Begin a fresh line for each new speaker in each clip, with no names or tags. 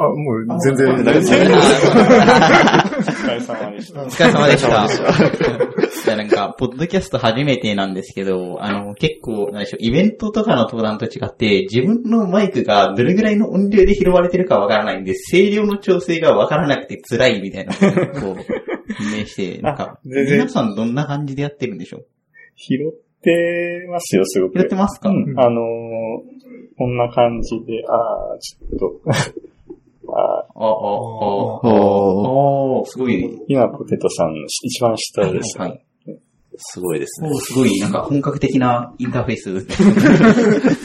あ、もう全然。
お疲れ様でした。
お疲れ様でした。なんか、ポッドキャスト初めてなんですけど、あの、結構、なんでしょう、イベントとかの登壇と違って、自分のマイクがどれぐらいの音量で拾われてるかわからないんで、声量の調整がわからなくて辛いみたいな、こう、判明して、なんか、皆さんどんな感じでやってるんでしょう？
拾ってますよ、すごく。
拾ってますか、
うん。あのー、こんな感じで、あー、ちょっと、あー
あ、あ、あ、すごい。
今、ポテトさんの一番下ですね。
はい。
すごいですね。
おすごい、なんか本格的なインターフェース。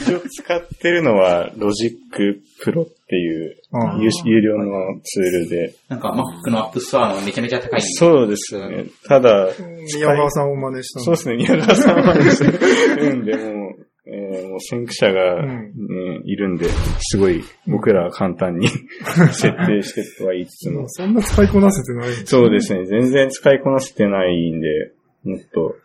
一応使ってるのは、 Logic Pro っていう
あ
有有料のツールで。
なんか Mac のアップストアのめちゃめちゃ高い。
そうですね。ただ、
宮川さんを真似した
そうですね、宮川さんはしてるんで、もう、えーもう先駆者が、
うん
ねいるんで、すごい僕らは簡単に 設定してるとは言いつつも。
そんな使いこなせてない。
そうですね、全然使いこなせてないんで、もっと、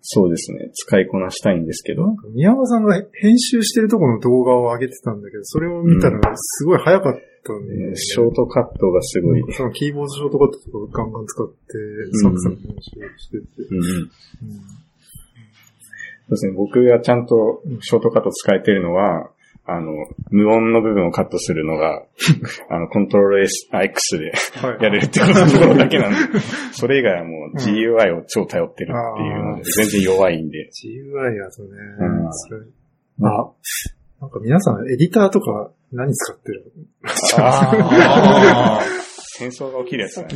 そうですね、使いこなしたいんですけど。
宮川さんが編集してるところの動画を上げてたんだけど、それを見たらすごい早かったんで、
ショートカットがすごい。
そのキーボードショートカットとかガンガン使って、サクサク編集してて。
うんうんそうですね、僕がちゃんとショートカット使えてるのは、あの、無音の部分をカットするのが、あの、コントロール S、あ X で
はい。
やれるってことところだけなんで、それ以外はもう GUI を超頼ってるっていうので、全然弱いんで。
GUI やとね、
うん。
それ。あ、なんか皆さんエディターとか何使ってる
あ
戦争が起きるやつだね。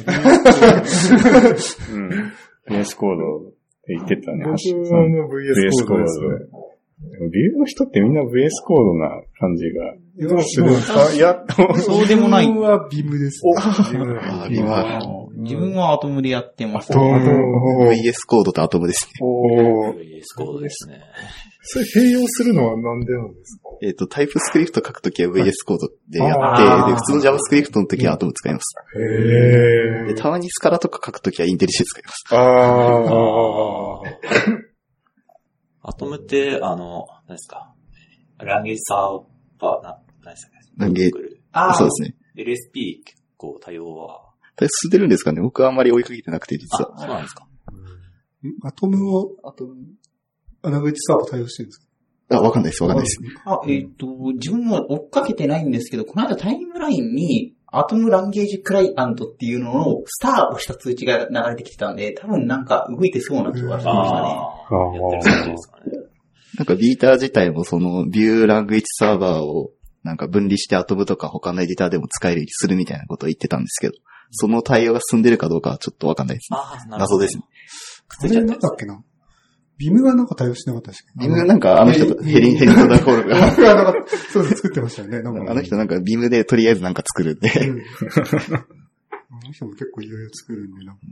うん。VS コード言ってたね。
僕
橋
はもう VS コードですね。
ビューの人ってみんな VS コードな感じが
どう
する。あ、いや、
あ、そうでもない。
自分はビムです、ね。
あビムは
自分はアトムでやってます。
あと、
VS コードとアトムですね。VS コードですね。
それ併用するのはなんでなんですか？
えっ、と、タイプスクリプト書くときは VS コードでや
あ
って、
ー
で、普通の JavaScript のときはアトム使います。
へ
で、たまにスカラとか書くときはインテリシェ使います。
あ
アトムって、あの、何ですか？ランゲージサーバー、な、何ですか？
ランゲー
あ
そうですね。
LSP 結構多様は。
進んでるんですかね？僕はあんまり追いかけてなくて、実は。
あ、そうなんですか
アトムを、アトム、アナグチサーバー対応してるんですか？
あ、わかんないです、わかんないです。
あ、えっ、と、自分も追っかけてないんですけど、この間タイムラインに、アトムランゲージクライアントっていうののスターを押した通知が流れてきてたんで、多分なんか動いてそうな気がしましたね。
ああ、ね。
なんかビーター自体もそのビューラングイッチサーバーをなんか分離してアトムとか他のエディターでも使えるようにするみたいなことを言ってたんですけど、その対応が進んでるかどうかはちょっとわかんないですね。
ああ、なるほど。
謎ですね。
くっ
あれ
ついちゃったやつ
なんだっけな？ビムがなんか対応してなかったっけ？
ビームなんかあの人とヘリ、ヘリとダーコールが、
そうです、作ってましたよね。なんか
あの人なんかビームでとりあえずなんか作るんで、
うんあの人も結構いろいろ作るんで、なんか。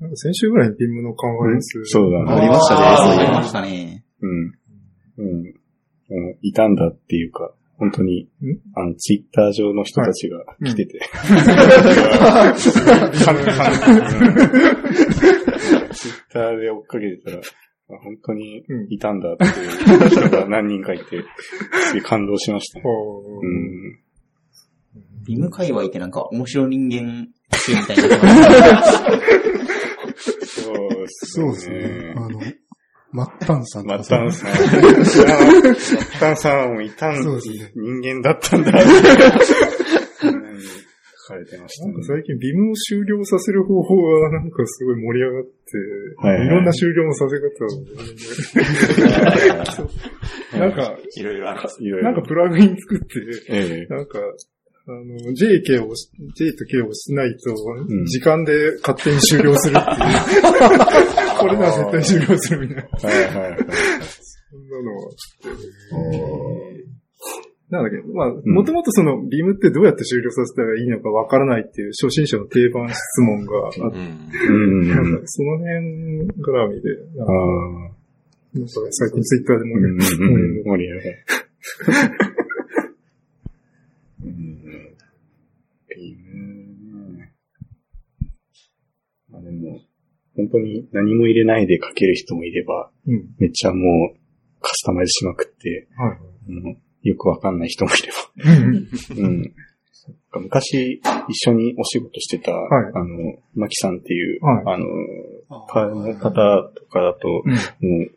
なんか先週ぐらいにビームの緩和レス。
そうだね。
ありましたね
ありましたね。
うん。うん。うんいたんだっていうか、本当に
ん、
あの、ツイッター上の人たちが来てて。ツイッターで追っかけてたら、あ本当にいたんだっていう人が何人かいて、すげえ感動しましたうん。
ビム界隈ってなんか面白人間集みたいな。
そう
そうですね。あの、マッタンさん。と
マ
か
ッタンさん。マッタンさんもいたん、
そうですね。
人間だったんだ。書かれてましたね。
なんか。最近ビームを終了させる方法はなんかすごい盛り上がって、
はい。はい
いろんな終了のさせ方を、なんか、
いろいろ。あるんです。
いろいろ
なんかプラグイン作って、
ええ。
なんか、あの、J、K を押し、J と K を押しないと、
ん。
時間で勝手に終了するっていう。これなら絶対終了するみたいな。
はいはいはい。
そんなのは。なんだっけ、まあ、もともとその、ビームってどうやって終了させたらいいのかわからないっていう初心者の定番質問があって、
うん。
うん。
なんかその辺絡みで、なんか
ああ。
なんか最近ツイッターでもね、
うんうんうん盛り上がる。うんビームねまあでも、本当に何も入れないで書ける人もいれば、
うん。
めっちゃもうカスタマイズしまくって、
はい。
うんよくわかんない人もいれば。うん。昔、一緒にお仕事してた、
はい
あの、マキさんっていう、
はい
あの、パーの方とかだと、
うん
もう、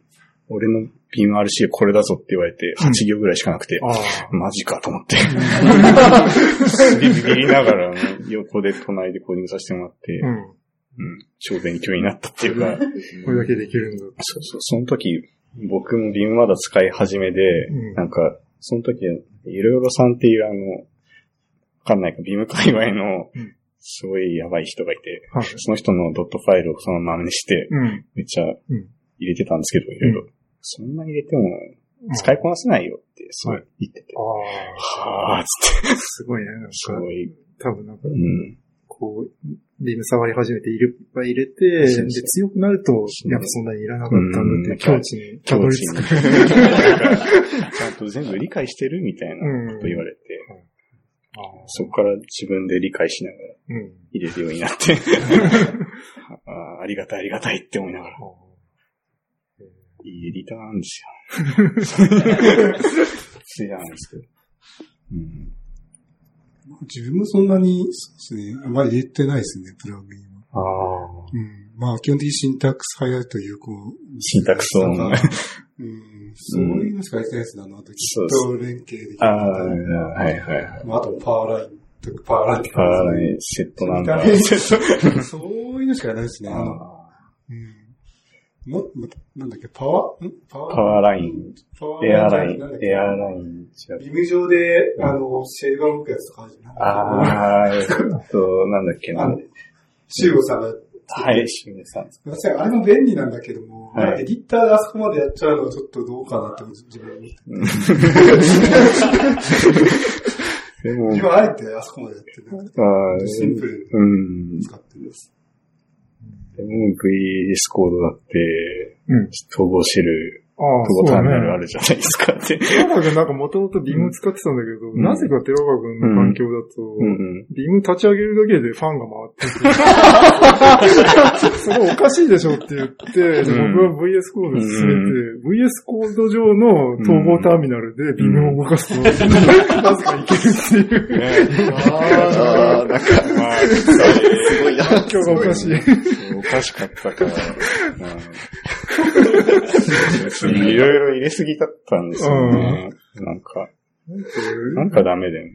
俺のビーム RC これだぞって言われて、8行ぐらいしかなくて、
ああ。
マジかと思って。ビビりながら、横で隣でコーディングさせてもらって、
うん。
うん、超勉強になったっていうか、
これだけできるんだ。
そうそう、その時、僕もビームまだ使い始めで、
うん
なんか、その時、いろいろさんっていうあの、わかんないか、ビーム界隈の
うん、
すごいやばい人がいて、
はい。
その人のドットファイルをそのままにして、
うん。
めっちゃ
ん
入れてたんですけど、いろいろ。そんな入れても、使いこなせないよって、すごい言ってて。
ああ。
はぁーっつって、
すごいね。なんか、
すごい、
多分なんか
う、ん。
こう、リム触り始めていっぱい入れて、
そうそう
で、強くなると、
そう
やっぱそんなにいらなかったんだ
うん
って、境地にたどり着く。
ちゃんと全部理解してるみたいなこと言われて、そこから自分で理解しながら
うん。
入れるようになって、あーありがたいありがたいって思いながら、いいエディターなんですよ。ついなんですけど。うん
自分もそんなに、そうですね、あまり入れてないですね、プラグインは。
ああ。
うん。まあ、基本的にシンタックスハイライトという、こう、
シンタックス音
うん。そういうのしかやってないですね、あの、あと、キ
そう
ット連携できる
ああ、はいはいはい。
まあ、あと、パワーラインパワーライン。
パワーラインセットなんだ。
そういうのしかないですね。うん。なんだっけ、パワー、ん？パワ
ー？パワーライン、
パワ
エアライン、エアライン、違う。
ビーム上で、あの、シェルが動くやつとかあるじゃない
ああ、えっと、なんだっけな。
シュウゴさんが、
はい、しめさん。
私はあれも便利なんだけども、
はい
まあエディターであそこまでやっちゃうのはちょっとどうかなって自分に。
でも、
今あえてあそこまでやってる。シンプルに
うん。
使ってるんです。
でも VS コードだって、
うん。
統合シェル、
ああ、
統合ターミナルあ
る。
るじゃないですかって。
テラバ君なんかもともとビーム使ってたんだけど、
ん
なぜかテラバ君の環境だと、
うんうん。
ビーム立ち上げるだけでファンが回ってて、それおかしいでしょって言って、僕は VS コード進めて、VS コード上の統合ターミナルでビームを動かすと、なぜかいけるっていう。
ね
ああ、なんか、
まあ、
すごいな。
環境がおかしい。
おかしかったから、うん、い。ろい。ろ入れすぎだったんですよね。なんか、なんかダメだよね。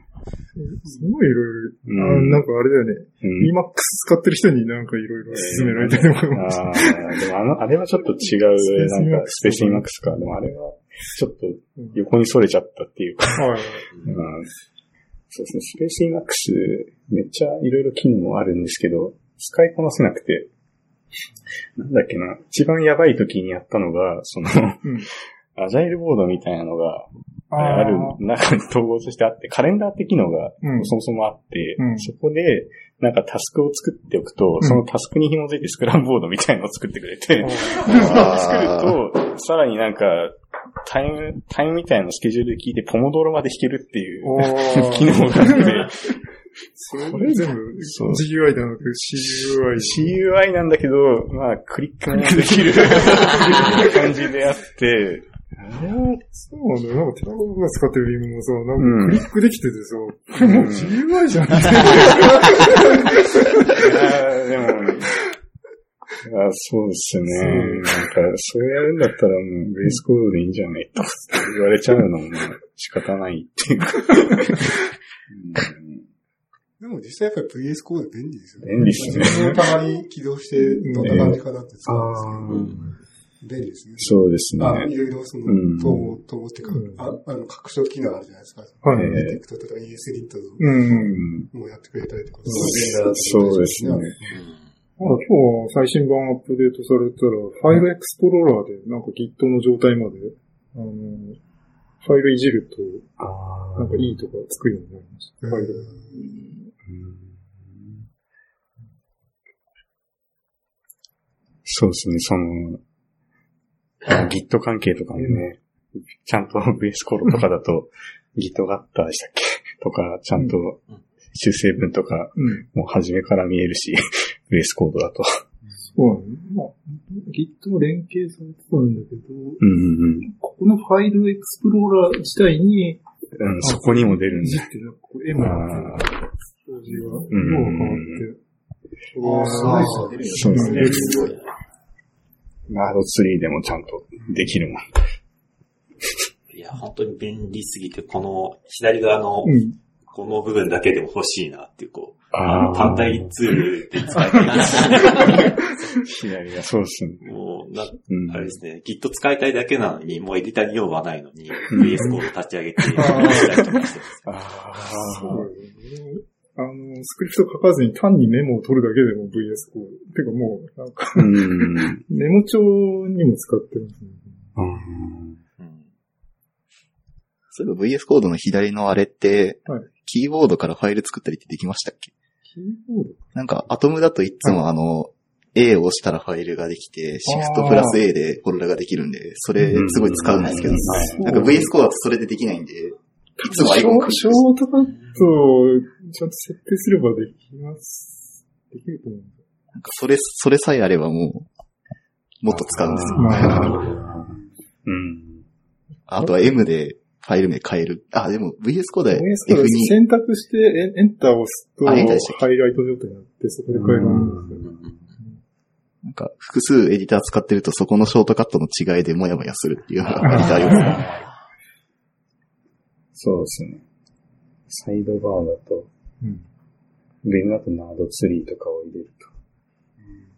すごい。い。ろい。ろ、なんかあれだよね。
うん。
EMAX 使ってる人になんかい。ろい。ろ勧められたりも
ああ、でもあの、あれはちょっと違う、なんか、スペースインマックスか。でもあれは、ちょっと横に逸れちゃったってい。うか、そうですね、スペースインマックス、めっちゃい。ろい。ろ機能あるんですけど、使い。こなせなくて、なんだっけな、一番やばい時にやったのが、その、
うん。
アジャイルボードみたいなのが、
あ
ある
ー
中に統合としてあって、カレンダーって機能が
うん。
そもそもあって、
うん。
そこで、なんかタスクを作っておくと、そのタスクに紐づいてスクランボードみたいなのを作ってくれて、作ると、さらになんか、タイム、タイムみたいなのスケジュールで聞いて、ポモドロまで弾けるっていう 機能があって、
それ全部 GUI じゃなくて CUI。
CUI なんだけど、まあ、クリックもできる感じであって、
そうなんだよ。なんかテラボが使ってるリムもさ、な
うん
んかクリックできててさ、これもう GUI じゃん。
あーでも、あそうですよね。なんか、そうやるんだったらもうベースコードでいいんじゃないと言われちゃうのも仕方ないっていうか。う ん
でも実際やっぱり VS コード便利ですよね。
便利っすね
自分もたまに起動して、どんな感じかなって使うんですけど、便利ですね。
そうですね。
あ、いろいろその
うん、
統合、統合っていうか、
うん
ああの、拡張機能あるじゃないですか。
はい
エディクトとか ES リット
うん。
うん
もやってくれたりとか。
そうですね。
あ今日最新版アップデートされたら、ファイルエクスプローラーでなんか Git の状態まで、あの、ファイルいじると、
あ
なんかいいとかつくようになりました。ファイル。
そうですね、その、Git 関係とかもね、ちゃんと VS コードとかだと Git があったでしたっけ？とか、ちゃんと修正文とか、
うん。
もう初めから見えるし、VS コードだと。
そうまあ、Git も連携されてたんだけど、
うんうん
ここのファイルエクスプローラー自体に、
うん。うん、そこにも出るんだ。
こう M が
あ
じが、どう
うん
変わって。
そうです
ね。ナードツリーでもちゃんとできるもん。
いや、本当に便利すぎて、この左側の
うん。
この部分だけでも欲しいなっていう、こう、単体ツールで使いたいです。
左 がそうっすね。
もう、な、
うん。
あれですね、Git 使いたいだけなのに、もうエディターに用はないのに、
うん
VS コード立ち上げて、したりとかしてます。
あ
そう。あの、スクリプト書かずに単にメモを取るだけでも VS Code。てかもう、なんか、
あ。うん。
メモ帳にも使ってますね。
うん
うん
そういえば VS コードの左のあれって、
はい
キーボードからファイル作ったりってできましたっけ？
キーボード？
なんか、 Atom だといつもあの、A を押したらファイルができて、 Shift プラス A でフォルダができるんで、それすごい使うんですけど、
はい
なんか VS コードだとそれでできないんで、いつもアイコン
ショートカットをちゃんと設定すればできます。できると思うんだ
なんかそれ、それさえあればもう、もっと使うんですよ。
まあ、
うん。
あとは M でファイル名変える。あ、でも VS コードで
VS コード
F2。
選択してエンエンターを押すと、ハイライト状態になって、そこで変えるんですよ。
なんか、複数エディター使ってるとそこのショートカットの違いでモヤモヤするっていうのが割とありますね。
そうですね。サイドバーだと、
うん
ビムだとナードツリーとかを入れると。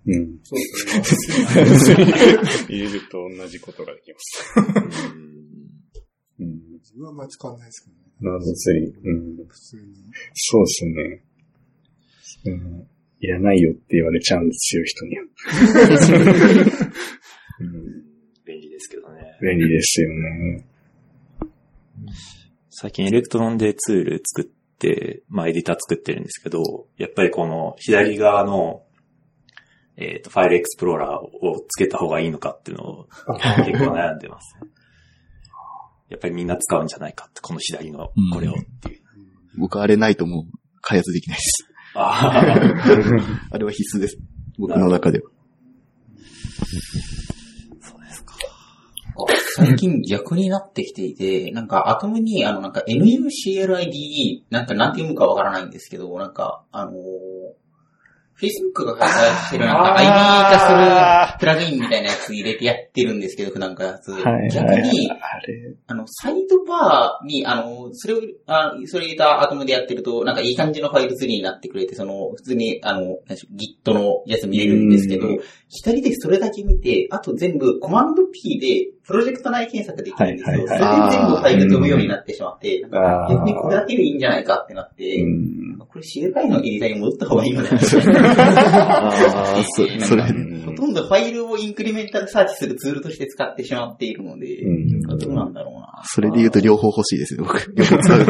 うん。
そうですね。
入れると同じことができます。うん。
自分はあんまり使わないですけどね。
ナードツリー。うん。
普通に。
そうですね。うん。いらないよって言われちゃうんですよ、人には。うん。
便利ですけどね。
便利ですよね。
最近 Electron でツール作って、まあエディター作ってるんですけど、やっぱりこの左側の、えっ、と、ファイルエクスプローラーをつけた方がいいのかっていうのを結構悩んでます。やっぱりみんな使うんじゃないかって、この左のこれをっていう。
僕あれないともう開発できないです。
あ
あれは必須です。僕の中では。
最近逆になってきていて、なんかアトムに、あの、なんか NUCLIDE、なんかなんて読むかわからないんですけど、なんか、あのー、Facebook が開発してるなんか ID 化するプラグインみたいなやつ入れてやってるんですけど、普段開発。
はい。
逆
はい
に、
あ
の、サイドバーに、あの、それを、あそれ入れたアトムでやってると、なんかいい感じのファイルツリーになってくれて、その、普通に、あの、Git のやつ見れるんですけど
うん、
左でそれだけ見て、あと全部コマンド P で、プロジェクト内検索できるんですよ。
はい
それで全部ファイル飛ぶようになってしまって、逆にこれだけでいいんじゃないかってなって、
うん。
これ CLI のエディターに戻った方がいいのでは
ああ、そ、それ、
ほとんどファイルをインクリメンタルサーチするツールとして使ってしまっているので、
うん
どうなんだろうな。
それで言うと両方欲しいですよ、僕。両方使うね。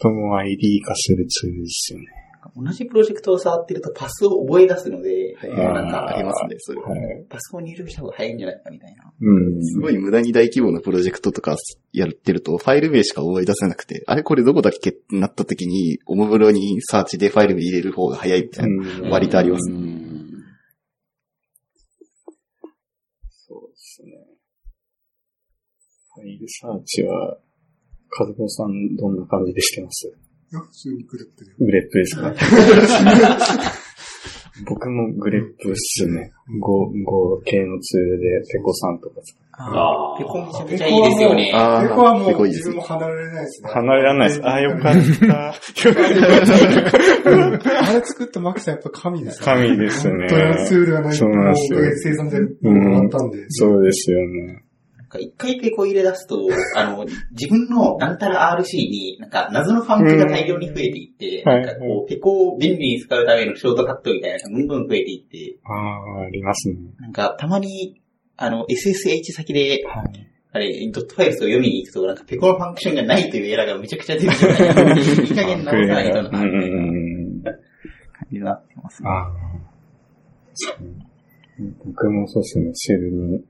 とも ID 化するツールですよね。
同じプロジェクトを触ってるとパスを覚え出すので、
はい
なんか
ありますね、それ。
はい。
パスを入力した方が早いんじゃないかみたいな。
うん。
すごい無駄に大規模なプロジェクトとかやってると、ファイル名しか覚え出せなくて、あれこれどこだっけってなった時に、おもむろにサーチでファイル名入れる方が早いみたいな、
うん
割とあります。
そうですね。ファイルサーチは、カズコさんどんな感じでしてます？
いや、普通にグループで。
グレップですか？僕もグレップっすね。Go、Go 系のツールで、ペコさんとか使う
あー
ペコめちゃめちゃいいですよね。
あ
ペコはもう自分も離れられないですね。
離れられないです。あー、よかった。
あれ作ったマキさんやっぱ神ですね。
神ですね
本当にツールがないと、
そうなんですよ
生産で終わったんで。
そうですよね。
一回ペコ入れ出すと、あの、自分のなんたら RC に、なんか謎のファンクが大量に増えていって、
うん
なんかこう、ペコを便利に使うためのショートカットみたいなのがどんどん増えていって、
ああ、ありますね。
なんかたまに、あの、SSH 先で、
はい。
あれ、ドットファイルスを読みに行くと、なんかペコのファンクションがないというエラーがめちゃくちゃ出てきて、いい加減直さないとな。感じになってますね。
僕もそうですね、シェルに、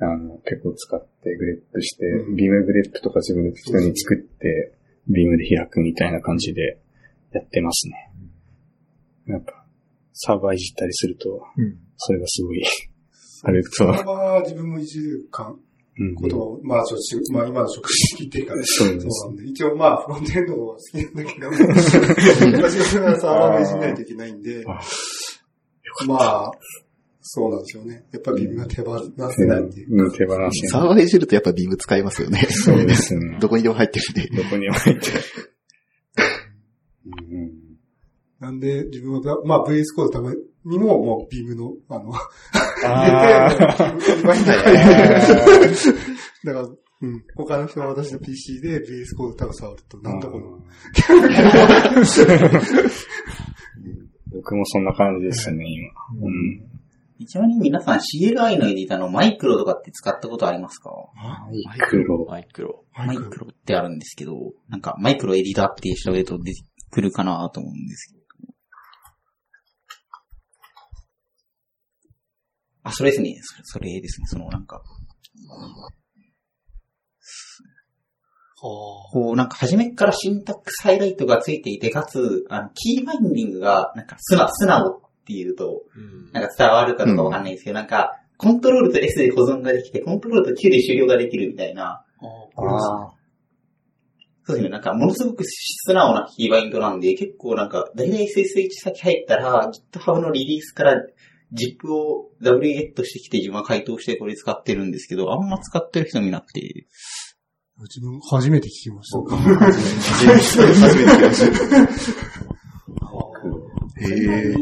あの、結構使って grep して、
うん。
vimgrep とか自分で適当に作って、 Vim で開くみたいな感じでやってますね。やっぱ、サーバーいじったりすると、
うん。
それがすごい、あれ、そう。
サーバーは自分もいじるか、
うん。
ことを、まあ、ちょっとしまあ、今の職種っていうか、
そうです。
そうなんで、一応まあ、フロントエンド好きなんだけど、私はサーバーでいじんないといけないんで、
あ
まあ、そうなんでしょうね。やっぱりビームが手放せないっていう。
うん、手放せない。
サーバーいじるとやっぱビーム使いますよね。
そうですね。
どこにでも入ってるんで。
どこにも入ってる。うん
なんで、自分は、まあ、VS コードためにも、もう、ビームの、あの、
あ
だから、うん、他の人は私の PC で VS コード多分触ると、なんだこの、
僕もそんな感じですね、今。うん。
ちなみに皆さん CLI のエディターのマイクロとかって使ったことありますか？
マイクロ。
マイクロ。
マイクロってあるんですけど、なんかマイクロエディターって調べると出てくるかなと思うんですけど。あ、それですね。それそれですね。そのなんか、こう、なんか初めからシンタックスハイライトがついていて、かつ、あの、キーバインディングが、なんか、素直、素直っていうと、なんか伝わるかどうかわかんないですけど、なんか、コントロールと S で保存ができて、コントロールと Q で終了ができるみたいな、
あ
そうですね、なんか、ものすごく素直なキーバインドなんで、結構なんか、だいたい SSH 先入ったら、GitHub のリリースから ZIP を W ゲットしてきて自分は回答してこれ使ってるんですけど、あんま使ってる人見なくて、
自分初めて聞きました。
初めて聞きました。へえ。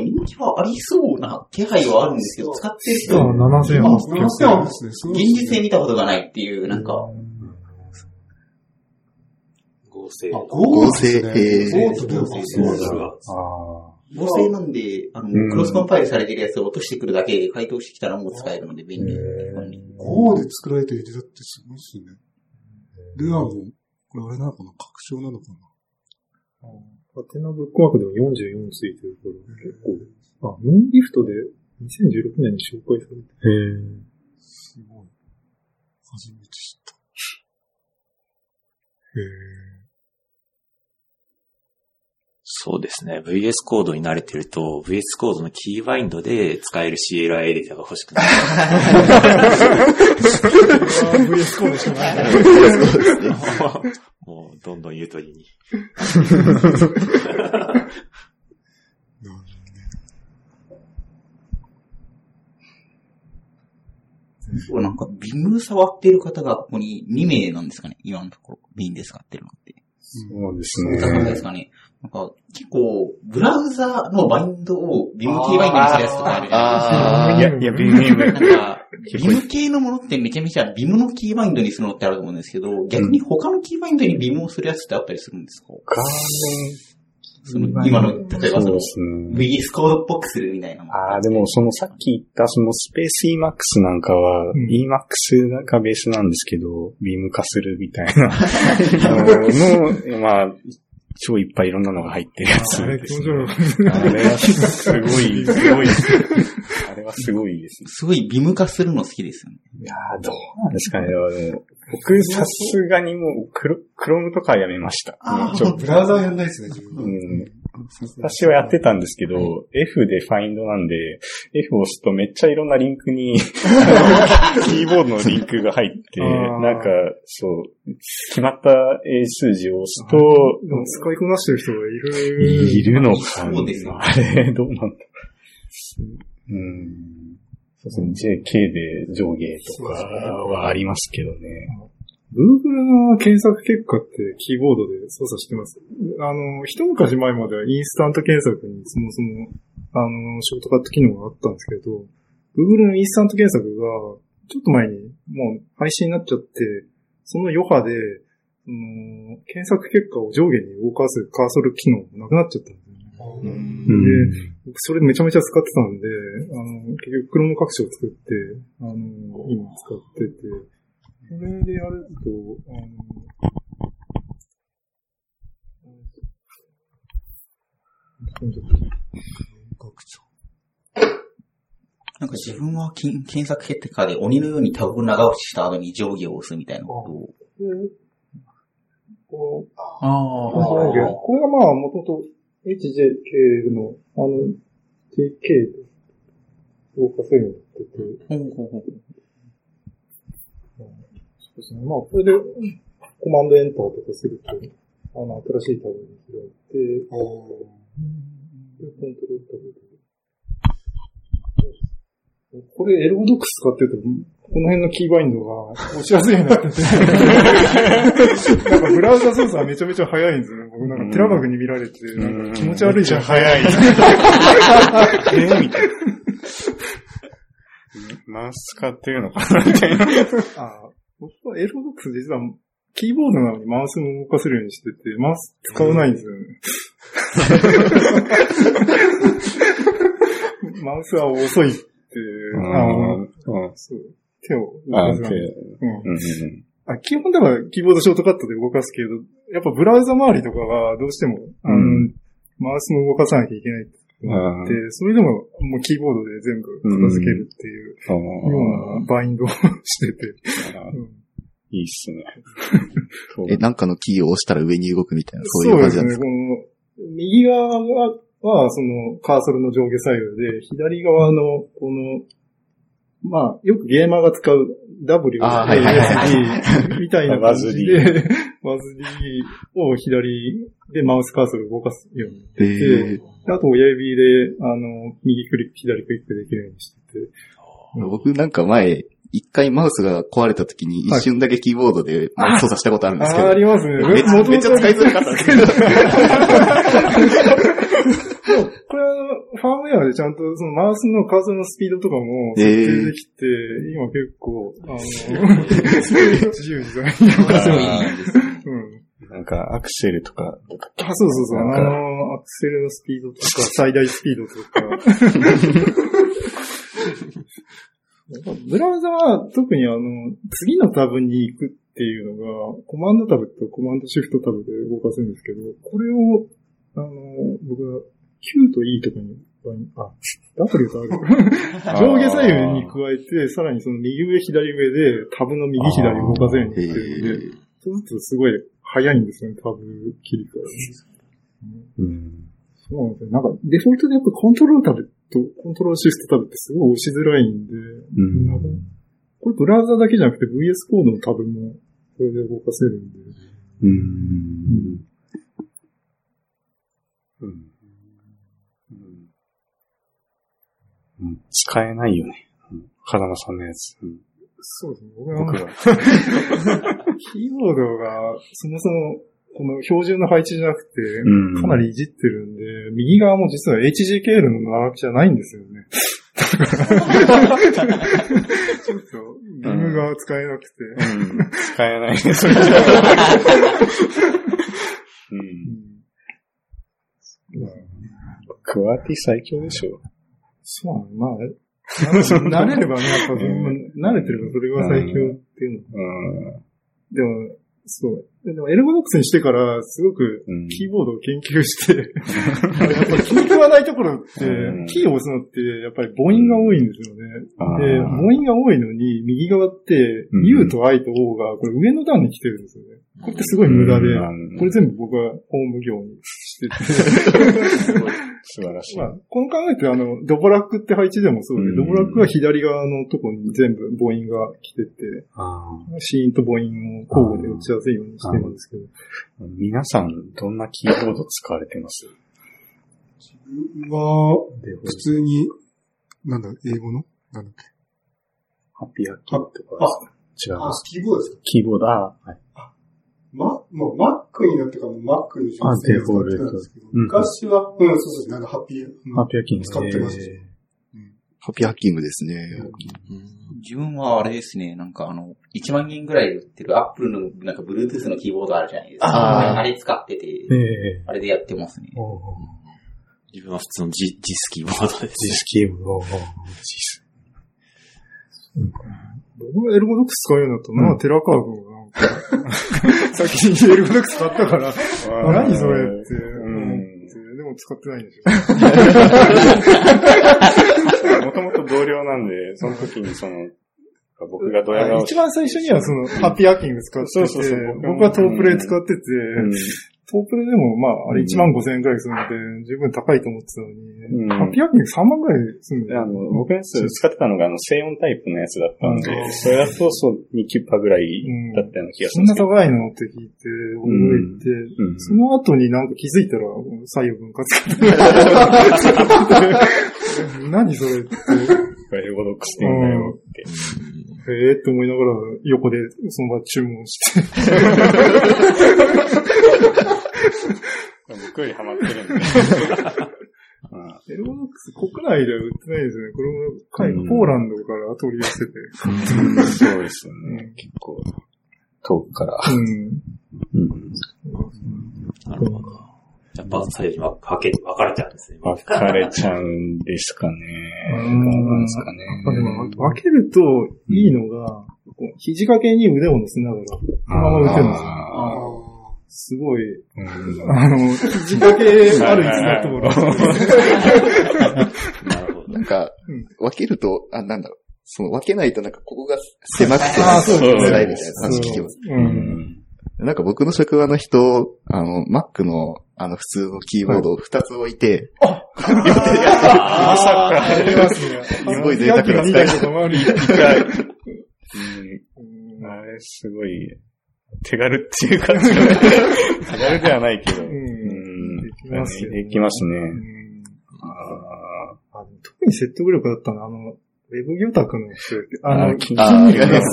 人気はありそうな気配はあるんですけど、使ってる人、
あ、7000
あ、
は
そうなんですね。すご
現
いですね。
実で見たことがないっていう、なんか、
合成。
あ、合成。
合成。
合成と合成
なんで、あの、
うん。
クロスコンパイルされてるやつを落としてくるだけで回答してきたらもう使えるので便利。
ゴー。で作られてるエディターってすごいですね。ルアーも、これあれなのかな？拡張なのかな？
ハテナブックマークでも44ついてるから、結構、あ、ムーンギフトで2016年に紹介されて
あ。へえ。
すごい。初めて知った。へ
そうですね。VS コードに慣れてると、VS コードのキーバインドで使える CLI エディターが欲しくなる。
VS コードしかない。
そうですね。
もう、どんどんゆとりに。
なんか、ビム触ってる方がここに2名なんですかね今のところ、ビンで使ってるのって。
そうです
そうなんで。すかねなんか、結構、ブラウザのバインドをビムキーバインドにするやつとかあるじゃないですか。
いや、いや、ビーム、
なんか、ビム系のものってめちゃめちゃビムのキーバインドにするのってあると思うんですけど、逆に他のキーバインドにビムをするやつってあったりするんですか
画
その今の、例えばその
そうで、すね。
VS コードっぽくするみたいなの。
ああ、でもそのさっき言ったそのスペース Emax なんかは、
うん
Emax がベースなんですけど、ビーム化するみたいな のの、まあ、超いっぱいいろんなのが入ってるやつ
あれ気
です
持ち
ね。あれはすごい、すごい。あれはすごいですね。
すごいビム化するの好きですよね。
いやーどうなんですかね。僕、さすがにもう、クロ、クロームとかはやめました。
あー。
ちょっ
ブラウザーやんないですね、自分。は。
うん私はやってたんですけど、F でファインドなんで、F を押すとめっちゃいろんなリンクに、キーボードのリンクが入って、なんか、そう、決まった英数字を押すと、
でも使いこなしてる人がいる。
いるのかな。
そうですよ
あれ、どうなんだ。うん。そうですね、JK で上下とかはありますけどね。
Google の検索結果ってキーボードで操作してます？あの、一昔前まではインスタント検索にそもそも、あの、ショートカット機能があったんですけど、Google のインスタント検索が、ちょっと前にもう廃止になっちゃって、その余波で、その検索結果を上下に動かすカーソル機能がなくなっちゃったんですよね。
うん。
僕それめちゃめちゃ使ってたんで、あの、結局 Chrome 拡張作って、あの、今使ってて、それでやると、あの、
なんか自分は検索結果で鬼のようにタブ長押しした後に上下を押すみたいなことを。ああ
これがまあ、もともと HJK の、あの、TK 動かせるようになってて、
ほうほうほう
そうですね。まあ、これで、コマンドエンターとかすると、あの、新しいタブに開いて、でコントロールタブで。これ、エルゴドックス使ってると、この辺のキーバインドが押しやすいようになってて、なんかブラウザ操作はめちゃめちゃ早いんですよね。僕なんかテラバグに見られて、なんか気持ち悪いじゃん、早い。
えみたいな。マウス使ってるのかなみたいな。
あ僕はエルゴドックス実は、キーボードなのにマウスも動かせるようにしてて、マウス使わないんですよね。マウスは遅いって、あの
うん。
そう。手を。動
あ、
かせない。
で、
うん
うん。うん。
あ基本だからキーボードショートカットで動かすけど、やっぱブラウザ周りとかはどうしても、あの、
うん。
マウスも動かさなきゃいけないってそれでももうキーボードで全部片付けるっていう
あ
ようなバインドをしてて、
あ
うん。
いいっすね。
え、なんかのキーを押したら上に動くみたいな、そう
そですね。
いうう感じなんですか？
この、右側は、は、その、カーソルの上下左右で、左側の、この、まあ、よくゲーマーが使う W、
あーはいはいはい
A みたいな感じで、バズリーを左でマウスカーソルを動かすように。
えー
あと親指で、あの、右クリック、左クリックできるようにしてて。
僕なんか前、一回マウスが壊れた時に一瞬だけキーボードでマウス操作したことあるんですけど、
あー、ありますね。
めっちゃめっちゃ使いづらかったんですけど、
これは、ファームウェアでちゃんと、そのマウスのカーソルのスピードとかも設定できて、今結構、あの、自由自在に。
なんか、アクセルとか、
あ、そうそうそう。あの、アクセルのスピードとか、最大スピードとか。ブラウザは特にあの、次のタブに行くっていうのが、コマンドタブとコマンドシフトタブで動かすんですけど、これを、あの、僕は Q と E とかに、あ、W とある。上下左右に加えて、さらにその右上左上でタブの右左動かせるようになってるんで、そうするとすごい早いんですよね、タブ切り替え。
うん。
そうなんですよ。なんか、デフォルトでやっぱコントロールタブとコントロールシフトタブってすごい押しづらいんで、
うん
これブラウザだけじゃなくて VS コードのタブもこれで動かせるんで、
うん。うん。うん。使えないよね。うん風間さんのやつ。うん
そうですね。僕は。キーボードがそもそもこの標準の配置じゃなくて、
うん
かなりいじってるんで、右側も実は HGKL の並びじゃないんですよね。ちょっと、ビームが使えなくて。
うん。使えないね、それじゃ。うん。クワティ最強でしょ。
そうなの、まあ、慣れればね、やっぱ、慣れてればそれが最強っていうの。
うん。
でも、そう。でも、エルゴドックスにしてから、すごく
うん、
キーボードを研究して、やっぱ気に食わないところって
うん、
キーを押すのって、やっぱり母音が多いんですよね。で、母音が多いのに、右側って
う、ん
U と I と O が、これ上の段に来てるんですよね。これってすごい無駄で、
うん
これ全部僕はホーム業にしてて。
素晴らしい。
まあ、この考えってあの、ドボラックって配置でもそうで、
うん
ドボラックは左側のとこに全部母音が来てて、
あ
シーンと母音を交互で打ちやすいようにしてるんですけど。
ー皆さん、どんなキーボード使われてます？
は、普通に、なんだ、英語の？なんだっけ？
ハッピーハッキーとか違う。
キーボードですか？
キーボード、あーはい。
ま、もう Mac になってからも Mac に
あ
使ってたんですけど、
うん。
昔は、うん、そうそう、なんかハッピー、うん
ハッピーハッキング。
使ってました。
え
ハッピーハッキングですね。
自分はあれですね、なんかあの、1万円ぐらいで売ってるアップルのなんか Bluetooth のキーボードあるじゃないですか。
あー。
あれ使ってて、
ーえ。
あれでやってますね。
自分は普通のジジスキーボードです。
実施キーボード、おー実
僕がエルゴドックス使うようになったのは、テラカーブがなんか、先にエルゴドックス買ったから、あ何それっても使ってないんですよ。
もともと同僚なんで、その時にその、僕がドヤ顔
一番最初にはその、ハッピーハッキング使ってて、
そうそうそう
僕はトープレイ使ってて、
うん
トープレでも、まあ、あれ1万5千円くらいするので、十分高いと思ってたのに、
うん
ハッピーハッキング3万くらいするんだよ。
あの、僕のやつ使ってたのが、あの、静音タイプのやつだったん
うん
で、それだとそう2キュッパぐらいだったような気がす
そんな
るんですけど。
高いのって聞いて、驚いて、
うん
その後になんか気づいたら、左右分割 何それって。
これエゴドックスって言うんだよって。
へえって思いながら、横でその場注文して。
僕よりハマってるんで。うん
エロボックス国内では売ってないですよね。これもポーランドから取り寄せて。
そうですよね。結構、遠くから。
うん。
うん。
なるほど。やっぱ最初に分け、分かれちゃうんですね。
分かれちゃうんですかね。
うん
どうなんですかね。
あでも分けるといいのが、肘掛けに腕を乗せながら、そのまま打てるんですよ。
あ
すごい、
ーうん
あの、肘掛けある椅子だと思う。
なるほど。
なんか
うん、
分けると、あ、なんだろう。その分けないとなんかここが狭くて、
あーそうですね
辛いみたいな話聞きます。なんか僕の職場の人、あの、Mac の、あの、普通のキーボードを2つ置いて、
ああ、ありますね。
すごい贅沢な使い方
あ
れ、すごい、手軽っていう感じが、手軽ではないけど。
うん。
うん。
できますよね。
できますね。
特に説得力だったのは、あの、ウェブ魚拓の人、あの、
あ
筋
あ
肉がす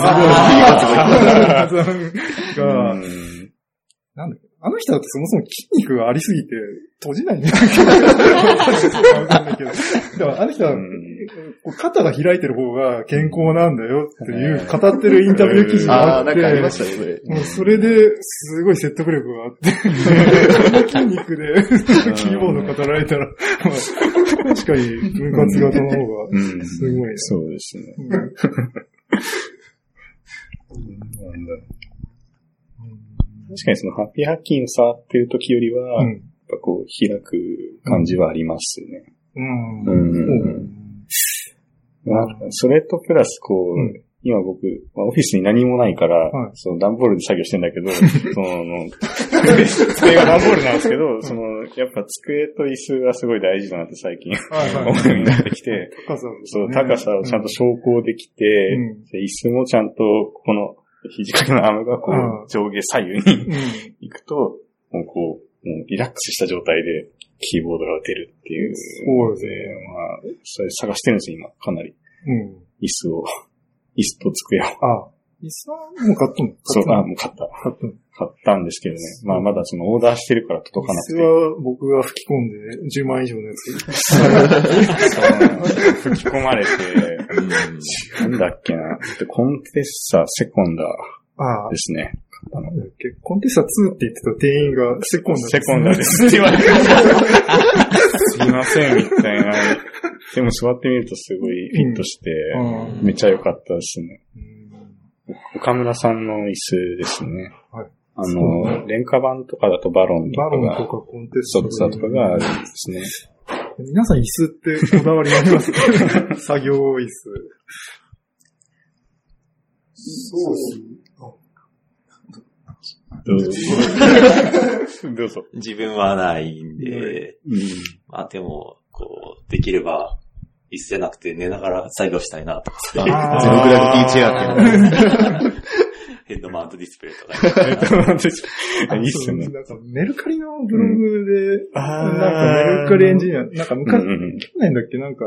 ごい、
ー。
が、
うん
なんだっけあの人だってそもそも筋肉がありすぎて閉じないんじゃないかな。わかんないけど。でもあの人は、肩が開いてる方が健康なんだよっていう語ってるインタビュー記事が
あ
って、
ありましたね、それ。
それですごい説得力があって、その筋肉でキーボード語られたら、まあ確かに分割型の方が
うん
すごいね。
そうですね。
うん
なんだ確かにそのハッピーハッキング触ってる時よりは、やっ
うん。
ぱこう開く感じはありますね。
うん。
うん。まあそれとプラスこう、
うん。
今僕、まあオフィスに何もないから、
はい。
その段ボールで作業してんだけど、その、机が段ボールなんですけど、その、やっぱ机と椅子がすごい大事だなって最近思うようになってきて、
高さ、
そう、高さをちゃんと昇降できて、
うん。
で椅子もちゃんと、この肘掛けのアームがこ
う
上下左右に
うん。
行くと、もうこう、もうリラックスした状態でキーボードが打てるっていう。
そうですね。
まあ、それ探してるんですよ、今、かなり。
うん。
椅子を、椅子と机を。
あ、椅子はもう買ったの？
そう、あ、もう買った。
買ったの？
買ったんですけどね。まあ、まだそのオーダーしてるから届かなくて。
椅子は僕が吹き込んで10万以上のやつ。
吹き込まれて、なんだっけな。でコンテッサセコンダ
ああ
で、すね。買ったの。
コンテスタ2って言ってた店員がセコンダ
セコンダですって言われて。すいません、みたいな。でも座ってみるとすごいフィットして、
うん
めっちゃ良かったですね。
うん
岡村さんの椅子ですね。
はい
あの、廉価版とかだとバロンとかが、
バロンとかコンテ
ッツァとかがあるんですね。
皆さん椅子ってこだわりあります 作業椅子。
そうですね。
どうぞ。どうぞ。
自分はないんで、
うん
まあでも、こう、できれば、椅子じゃなくて寝ながら作業したいなとか、そういう
あー
ゼログラビティチェアっていうの
ヘッドマウントディスプレイとか、
いいっすね。
なんかメルカリのブログで、
あー
なんかメルカリエンジニア、なんか昔、
うんうん
去年だっけ？なんか、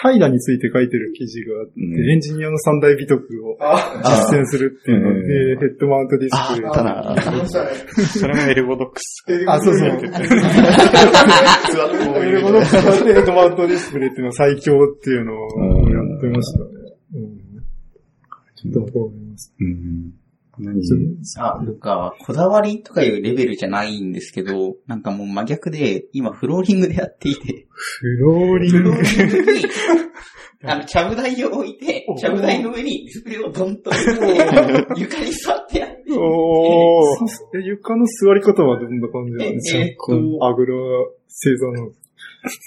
平について書いてる記事があって、
うん
エンジニアの三大美徳を実践するっていうの
うん
で、ヘッドマウントディスプレイ。
あったな。
ありましたね。
それもエルゴドックス。
あ、そうそう。エルゴドックス でヘッドマウントディスプレイっていうのは最強っていうのをやってましたね。うん。ちょっとわかります。
うん。何？
あ、なんか、こだわりとかいうレベルじゃないんですけど、なんかもう真逆で、今フローリングでやっていて、
フローリング？
に、あの、ちゃぶ台を置いて、ちゃぶ台の上にディスプレイをドンと置いて、床に座ってやって、
おー。え、床の座り方はどんな感じなんですか？
ええっと。
あぐら正座の。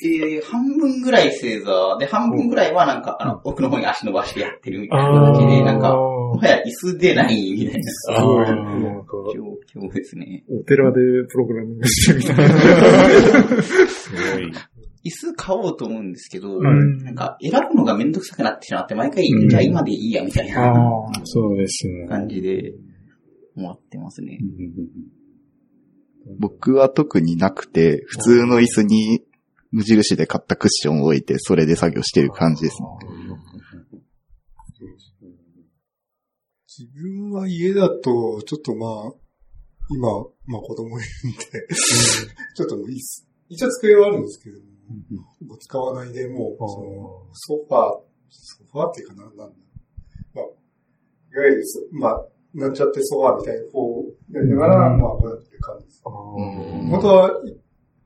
えー、半分ぐらい正座。で、半分ぐらいはなんか、あの、奥の方に足伸ばしてやってるみたいな形で、なんか、ももはや椅子でないみたいな。
すごい、なんか、
今日、今日ですね。
お寺でプログラミングしてみたいな。
すごい。
椅子買おうと思うんですけど、
ん
なんか選ぶのがめんどくさくなってしまって、毎回、
うん
じゃあ今でいいや、みたいな
ああ。
そうですね。
感じで、思ってますね。
僕は特になくて、普通の椅子に無印で買ったクッションを置いて、それで作業してる感じですね。
自分は家だと、ちょっとまあ、今、まあ子供いるんで、ちょっといいっす。一応机はあるんですけども、使わないで、もう、その、ソファー、ソファーっていうかな、なんだ。まあ、いわゆるそ、まあ、なんちゃってソファーみたいな方をやりながら、まあ、こうやってる感じです。本当は、い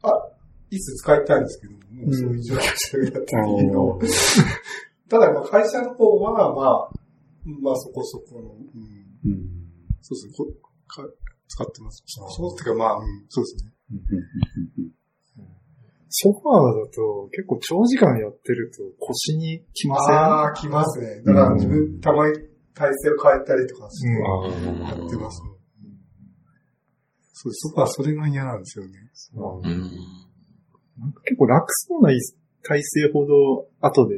あ、いつ使いたいんですけども、もうそういう状況じゃなくていいの。ただ、まあ、会社の方は、まあ、まあ、そこそこの、うん、そうですね、こか使ってます。そうってか、まあ、うん、そうですね。
ソファーだと結構長時間やってると腰にきません。
ああ、来ますね。だから自分、たまに体勢を変えたりとかして、
うん。
やってます。うん。そうです。ソファーそれが嫌なん。ですよね。
なん。か結構楽そうな体勢ほど後で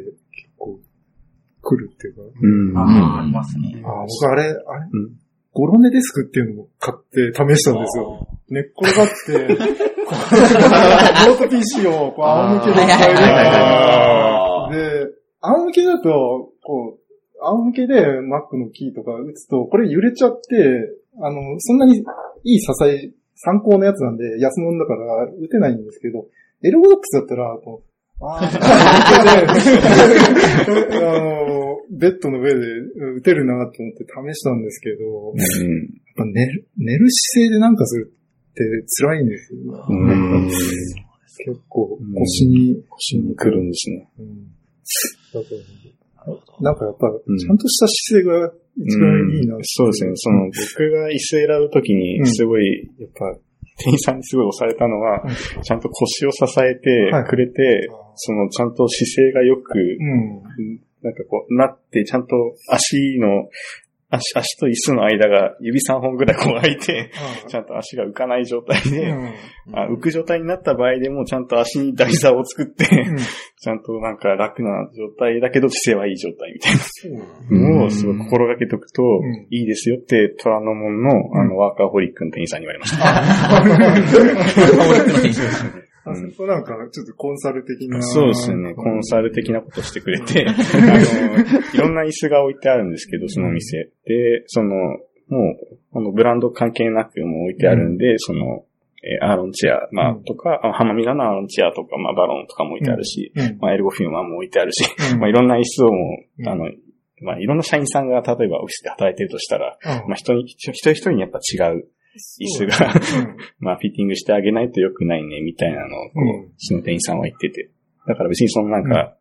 来るっていうか。
うん。
ああ、ありますね。
ああ、僕あれ、あれ、
うん
ゴロネデスクっていうのも買って試したんですよ。寝っ転がって、ノート PC をこう仰向けで使えるで、仰向けだと、こう、仰向けで Mac のキーとか打つと、これ揺れちゃって、あの、そんなにいい支え、参考のやつなんで、安物だから打てないんですけど、エルゴドックスだったら、こう、あの、ベッドの上で打てるなと思って試したんですけど、やっぱ寝る、寝る姿勢でなんかするって辛いんですよ。
うん。
結構腰に、
腰に来るんですね。
うんだからなんかやっぱ、
ん
ちゃんとした姿勢が一番いいな、
うんそうですね。その、僕が椅子選ぶときに
う、ん
すごい、やっぱ、店員さんにすごい押されたのは、ちゃんと腰を支えて
はい。
くれて、その、ちゃんと姿勢がよく、
うん。
なんかこう、なって、ちゃんと足の、足、足と椅子の間が指3本ぐらいこう開いて、ちゃんと足が浮かない状態で、あ浮く状態になった場合でも、ちゃんと足に台座を作って、ちゃんとなんか楽な状態だけど姿勢はいい状態みたいな。のをすごい心がけておくと
ん。
いいですよって虎ノ門のあのワーカーホリックの店員さんに言われました。
あ そこなんか、ちょっとコンサル的な。
そうですね。コンサル的なことしてくれて、あの、いろんな椅子が置いてあるんですけど、そのお店。で、その、もう、あの、ブランド関係なくもう置いてあるんで、その、えーアーロンチェア、まあ、
うん。
とか、あハマミラのアーロンチェアとか、まあ、バロンとかも置いてあるし、
うん。
まあ、エルゴフィンマンも置いてあるし、
うん。
まあ、いろんな椅子をもう、
うん。
あの、まあ、いろんな社員さんが例えばオフィスで働いてるとしたら、
うん。
まあ、人に、一人一人にやっぱ違う椅子が、まあ、フィッティングしてあげないと良くないね、みたいなのを、こ
う
その店員さんは言ってて。だから別にそのなんか、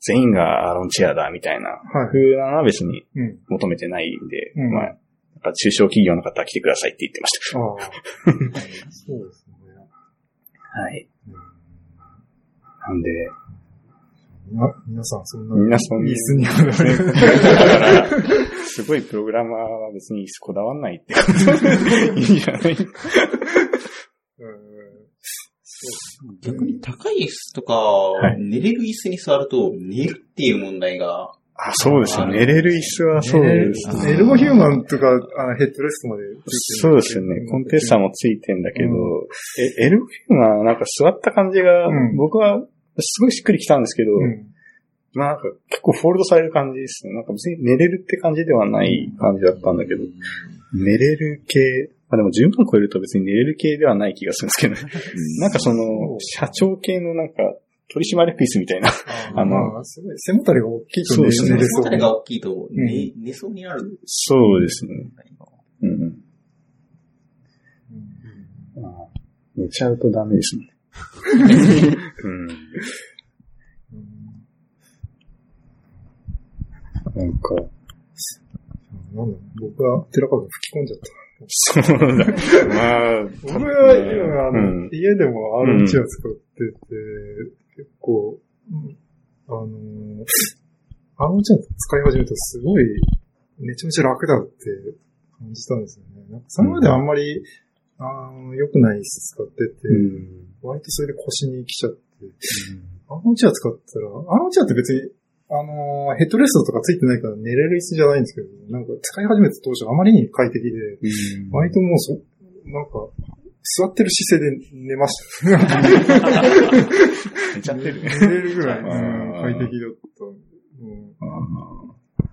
全員がアーロンチェアだ、みたいな、
はい。
風なのは別に
うん。
求めてないんで、
うん
まあ、なんか中小企業の方は来てくださいって言ってまし
ああ。そうですね。
た。はい。なんで、
な皆さんそんな、
皆さん。
椅子にこだわり
だから、すごいプログラマーは別に椅子こだわんないってこといいんじゃない？
うん
逆に高い椅子とか、
い。
寝れる椅子に座ると寝るっていう問題が、
あ、そうですよ。寝れる椅子はそうですね。
エルゴヒュー。マンとか、あのヘッドレストまで
そうですよね。コンテンサーもついてんだけど、え、エルフィーマーなんか座った感じが、
うん。
僕はすごいしっくりきたんですけど、
うん。
まあなんか結構フォールドされる感じですね。なんか別に寝れるって感じではない感じだったんだけど、寝れる系、まあでも10万超えると別に寝れる系ではない気がするんですけど、なんかその、社長系のなんか取締役椅子みたいな。あの
まあ、すごい、背もたれが大きいと
そうですね
寝れそう。
背もたれが大きいと寝,、寝そうになる。
そうですね。うんうん。
うん
ああ寝ちゃうとダメですね。うん。なんか、
なんだ僕は寺川が吹き込んじゃった。
そうだ。まあ、
僕は今、あの、
うん
家でもアーロンチェア使ってて、結構、うんあのー、アーロンチェア使い始めるとすごい、めちゃめちゃ楽だって感じたんですよね。なんかそれまであんまり、あの良くない椅子使ってて、
うん。
割とそれで腰に来ちゃって、あのチェア使ったら、あのチェアって別に、あのーヘッドレストとかついてないから寝れる椅子じゃないんですけど、なんか使い始めた当初あまりに快適で、割ともうそ、なんか、座ってる姿勢で寝ました。
寝ちゃってる。ね。
寝れるぐらい、快適だった。うん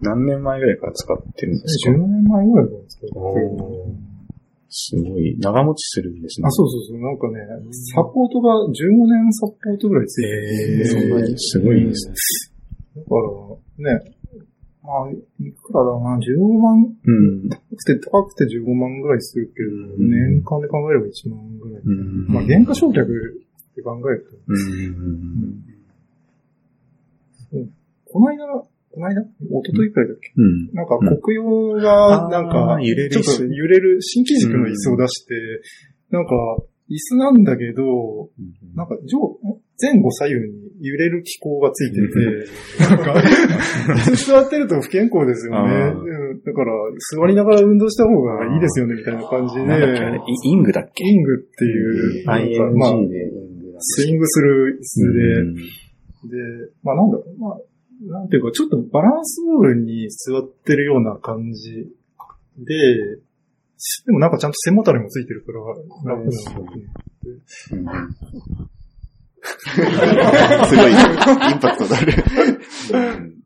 何年前ぐらいから使ってるんです
10
か
年前ぐらいから使ってる
すごい、長持ちするんですね。
あ、そうそうそう。なんかね、サポートが15年サポートぐらいついてて、
えー、すごいですね。
だから、ね、まあ、いくらだな、15万、
うん。
高くて高くて15万ぐらいするけど、
ん
年間で考えれば1万ぐらい。
うん。
まあ、原価償却って考えると、
うん。
この間、この間？一昨日くらいだっけ？
うん。
なんか国用が、
うん
なんか
揺れる
ちょっと揺れる新機軸の椅子を出して、なんか、椅子なんだけど、なんか上、前後左右に揺れる機構がついてて、なんか、椅子座ってると不健康ですよね。だから、座りながら運動した方がいいですよね、みたいな感じで、
イイングだっけ？
イングっていう、なんかまあ、スイングする椅子で、
うん。
で、まあなんだろう、まあ、なんていうか、ちょっとバランスボールに座ってるような感じで、でもなんかちゃんと背もたれもついてるから、楽なん。だ
すごい、インパクトがある。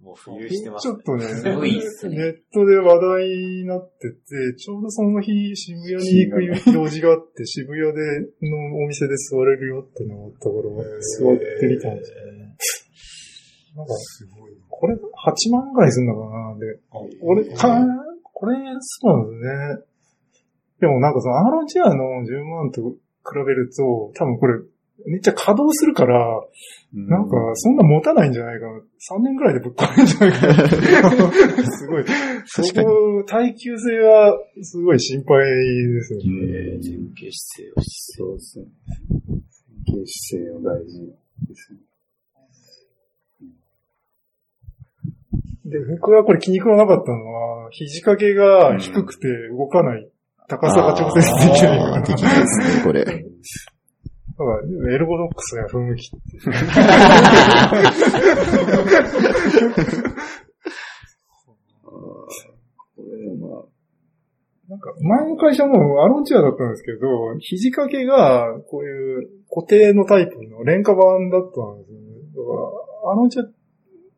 もう浮遊してます
ちょっとね、
すごいっすね。
ネットで話題になってて、ちょうどその日渋谷に行く用事があって、渋谷でのお店で座れるよってのがあったから、座ってみたんですよね。なんか、これ8万ぐらいすんのかなで、俺、か、これ、そうなんですね。でもなんかそのアーロンチェアの10万と比べると、多分これ、めっちゃ稼働するから、なんか、そんな持たないんじゃないかな。3年くらいでぶっ壊れるんじゃないかな。すごい。そこ、耐久性は、すごい心配ですよね。
えー前傾姿勢をし
そうですね。前傾姿勢を大事ですね。
で、僕はこれ気に食わなかったのは、肘掛けが低くて動かない。高さが調節できないから。
できないですね、これ。
だから、エルゴドックスや雰囲気って。
これまあ、
なんか、前の会社もアロンチェアだったんですけど、肘掛けが、こういう固定のタイプの廉価版だったんですよね。だから、アロンチェア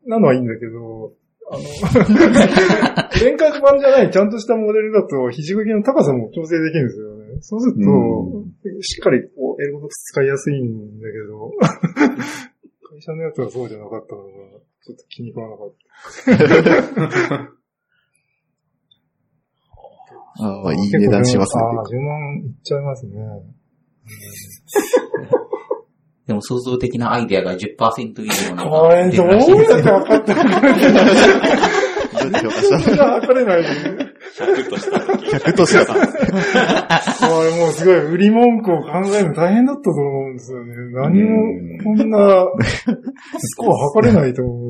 なのはいいんだけど、あの、廉価版じゃないちゃんとしたモデルだと、肘掛けの高さも調整できるんですよね。そうすると、しっかりこうエルゴ使いやすいんだけど、会社のやつはそうじゃなかったのが、ちょっと気に食わなかった。
ああ、いい値段しますね。
ああ、10万いっちゃいますね。
でも創造的なアイデアが10%以上の
これ、どうやって測ったの
どうやって評価したの
そんな測れない。
100とした時。
100としたら、
これもうすごい売り文句を考えるの大変だったと思うんですよね。何も、こんな、スコア測れないと思う。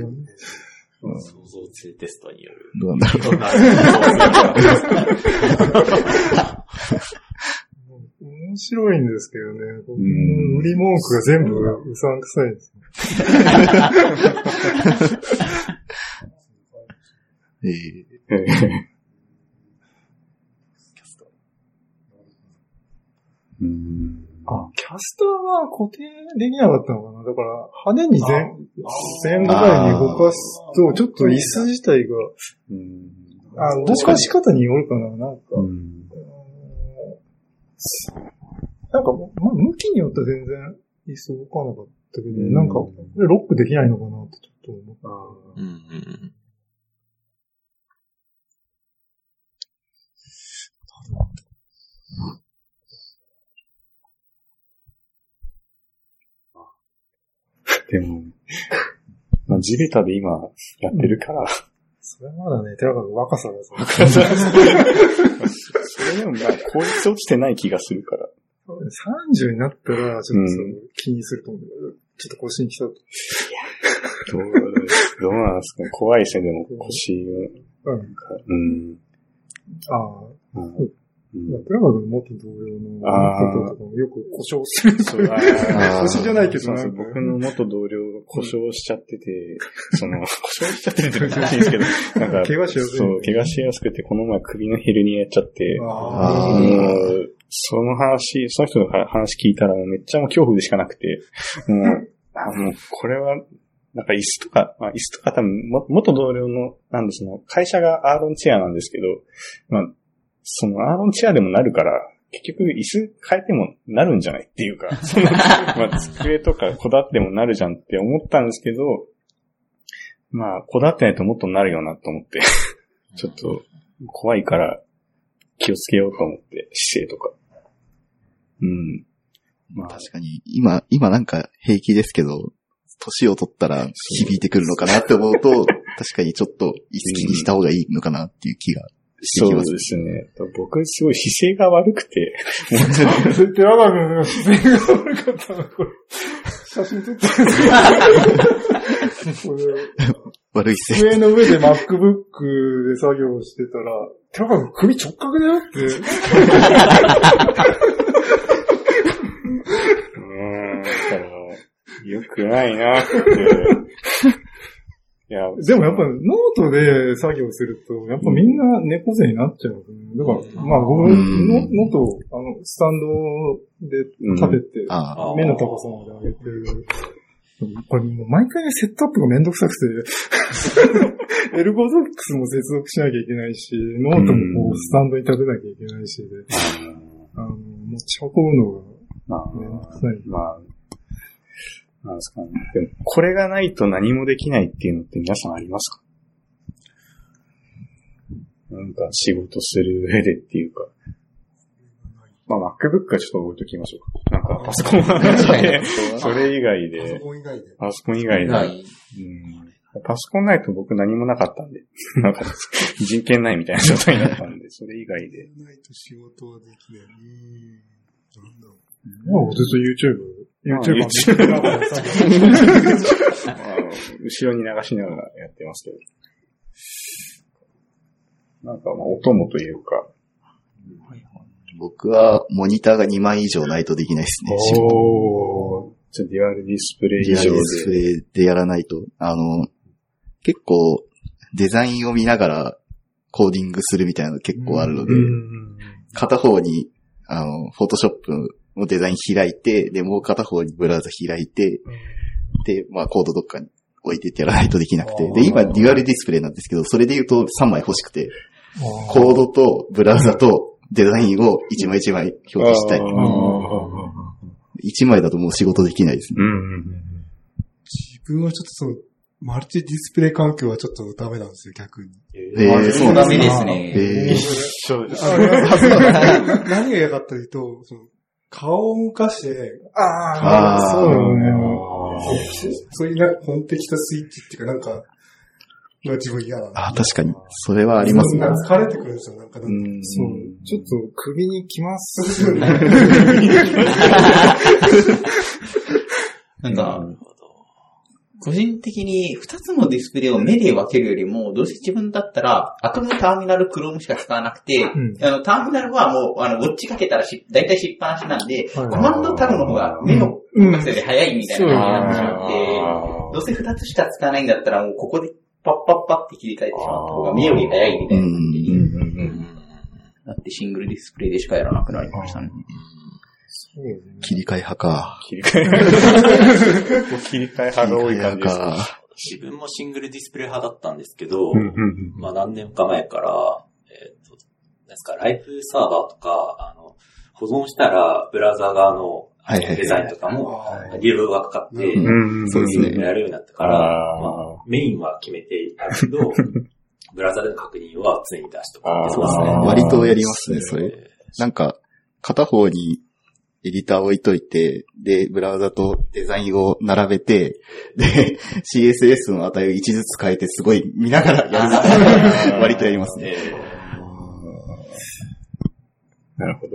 創造性テストによる。
どうなんだろ
いろんな創造
面白いんですけどね。売り文句が全部うさんくさいです。
う。ええ
うん。
あ、キャスターが固定できなかったのかな？だから、派手に前、前後前に動かすと、ちょっと椅子自体が、
うん。
あ、動かし方によるかななんか、
うん。
なんか、まあ、向きによっては全然椅子動かなかったけど、
うん。
なんか、これロックできないのかなってちょっと思った。
うんうん。
でも、まあ、地べたで今やってるから、
それはまだね、寺川君若さだぞ。
それでもまあ効率落ちてない気がするから。
30になったら、ちょっとその
うん
気にすると思う。ちょっと腰に来たと。
どう、どうなんですかね怖いですね、でも腰
うん。
うん。
ああ、
うん
うんプラバグの元同僚のこととかもよく故障する。
そう、あ
あー。
星じゃないけどな
僕の元同僚が故障しちゃってて、その、故障しちゃってて難しいんですけど、なんか、
怪我しやすい
そう、怪我しやすくて、この前首のヘルニアやっちゃって、その話、その人の話聞いたらめっちゃもう恐怖でしかなくて、もう、あもうこれは、なんか椅子とか、まあ、椅子とか多分、も元同僚の、なんでその、会社がアーロンチェアなんですけど、まあ、そのアーロンチェアでもなるから、結局椅子変えてもなるんじゃないっていうか、その、まあ、机とかこだわってもなるじゃんって思ったんですけど、まあ、こだわってないともっとなるよなと思って、ちょっと怖いから気をつけようと思って、姿勢とか。うん。まあ、
確かに、今、今なんか平気ですけど、年を取ったら響いてくるのかなって思うと、確かにちょっと意識にした方がいいのかなっていう気が
そうで
す。
すね。僕すごい姿勢が悪くて、
あ。プラバグの姿勢が悪かったな、これ。写真撮ってるこれ
悪いせい。
机の上で MacBook で作業してたら、プラバグ首直角だよって。
うーん、だから、良くないなって。
でもやっぱノートで作業すると、やっぱみんな猫背になっちゃうね。だから、まあ僕ノノートをあの、スタンドで立てて、
ああ、
目の高さまで上げてる。これもう毎回ね、セットアップがめんどくさくて、ErgoDox も接続しなきゃいけないし、ノートもこうスタンドに立てなきゃいけないしで、あの、持ち運ぶの
ま
がめんどく
あ、
さい。
まあ、なんですかね。でも、これがないと何もできないっていうのって皆さんありますか？なんか仕事する上でっていうか。まあ、MacBook はちょっと置いときましょうか。なんかパソコンはね、それ以外
パソ
で、
コン以外で。
パソコン以外で、
はい。
うんパソコンないと僕何もなかったんで、なんか人権ないみたいな状態になったんで、それ以外で。
ないと仕事はできない。うーん。なんだろ
まあ、ずっと YouTube、
まあ
YouTube は
YouTube
見てながら作業して
あの後ろに流しながらやってますけど。なんかまあ音もというか、
僕はモニターが2枚以上ないとできないですね。
おー、じゃあデュアルディスプレイ以
リア
上
ルディスプ
で。
レイでやらないと、あの、結構デザインを見ながらコーディングするみたいなの結構あるので、片方に、あの、フォトショップのデザイン開いて、で、もう片方にブラウザ開いて、で、まあコードどっかに置いてってやらないとできなくて、で、今デュアルディスプレイなんですけど、それで言うと3枚欲しくて、コードとブラウザとデザインを1枚1枚表示したい
あ。ー
1枚だともう仕事できないですね。
うん。
自分はちょっとその、マルチディスプレイ環境はちょっとダメなんですよ、逆に。
えー
そうダメですね。
えー
一緒です。
あの 何が嫌かったというと、その顔を動かして、
ああ、そうだよね。
そういうなんか本的したスイッチっていうかなんか、が自分嫌なん
あ、確かに。それはありますね。
疲れてくるんですよ、なんか。
うん
そう。ちょっと首にきます。
なんか、個人的に2つのディスプレイを目で分けるよりも、どうせ自分だったら、アトムターミナルクロームしか使わなくて、
ん。
あの、ターミナルはもう、あの、ウォッチかけたらし、だいたいしっぱなしなんで、
はい。
コマンドタブの方が目の動かせで早いみたいな感じになってしまって、
あ
どうせ2つしか使わないんだったら、もうここでパッパッパって切り替えてしまった方が目より早いみたいな感じに
ーうん。うん。
なって、シングルディスプレイでしかやらなくなりましたね。
切り替え派か。
切り替え。結構切り替え派が多い感じですね。
か。
自分もシングルディスプレイ派だったんですけど、まあ何年か前から、えっ、と、なんですか、ライフサーバーとか、あの、保存したら、ブラウザ側のデザインとかも、
あ
リロードがかかって、
うん
うんうん
そうですね
やるようになったから、まあ、メインは決めていたけど、ブラウザでの確認は常に出しとかそうですね。
割とやりますね、それ。
え
なんか、片方にエディター置いといて、で、ブラウザとデザインを並べて、で、CSS の値を1ずつ変えて、すごい見ながらやる。割とやりますね。
え
なるほど。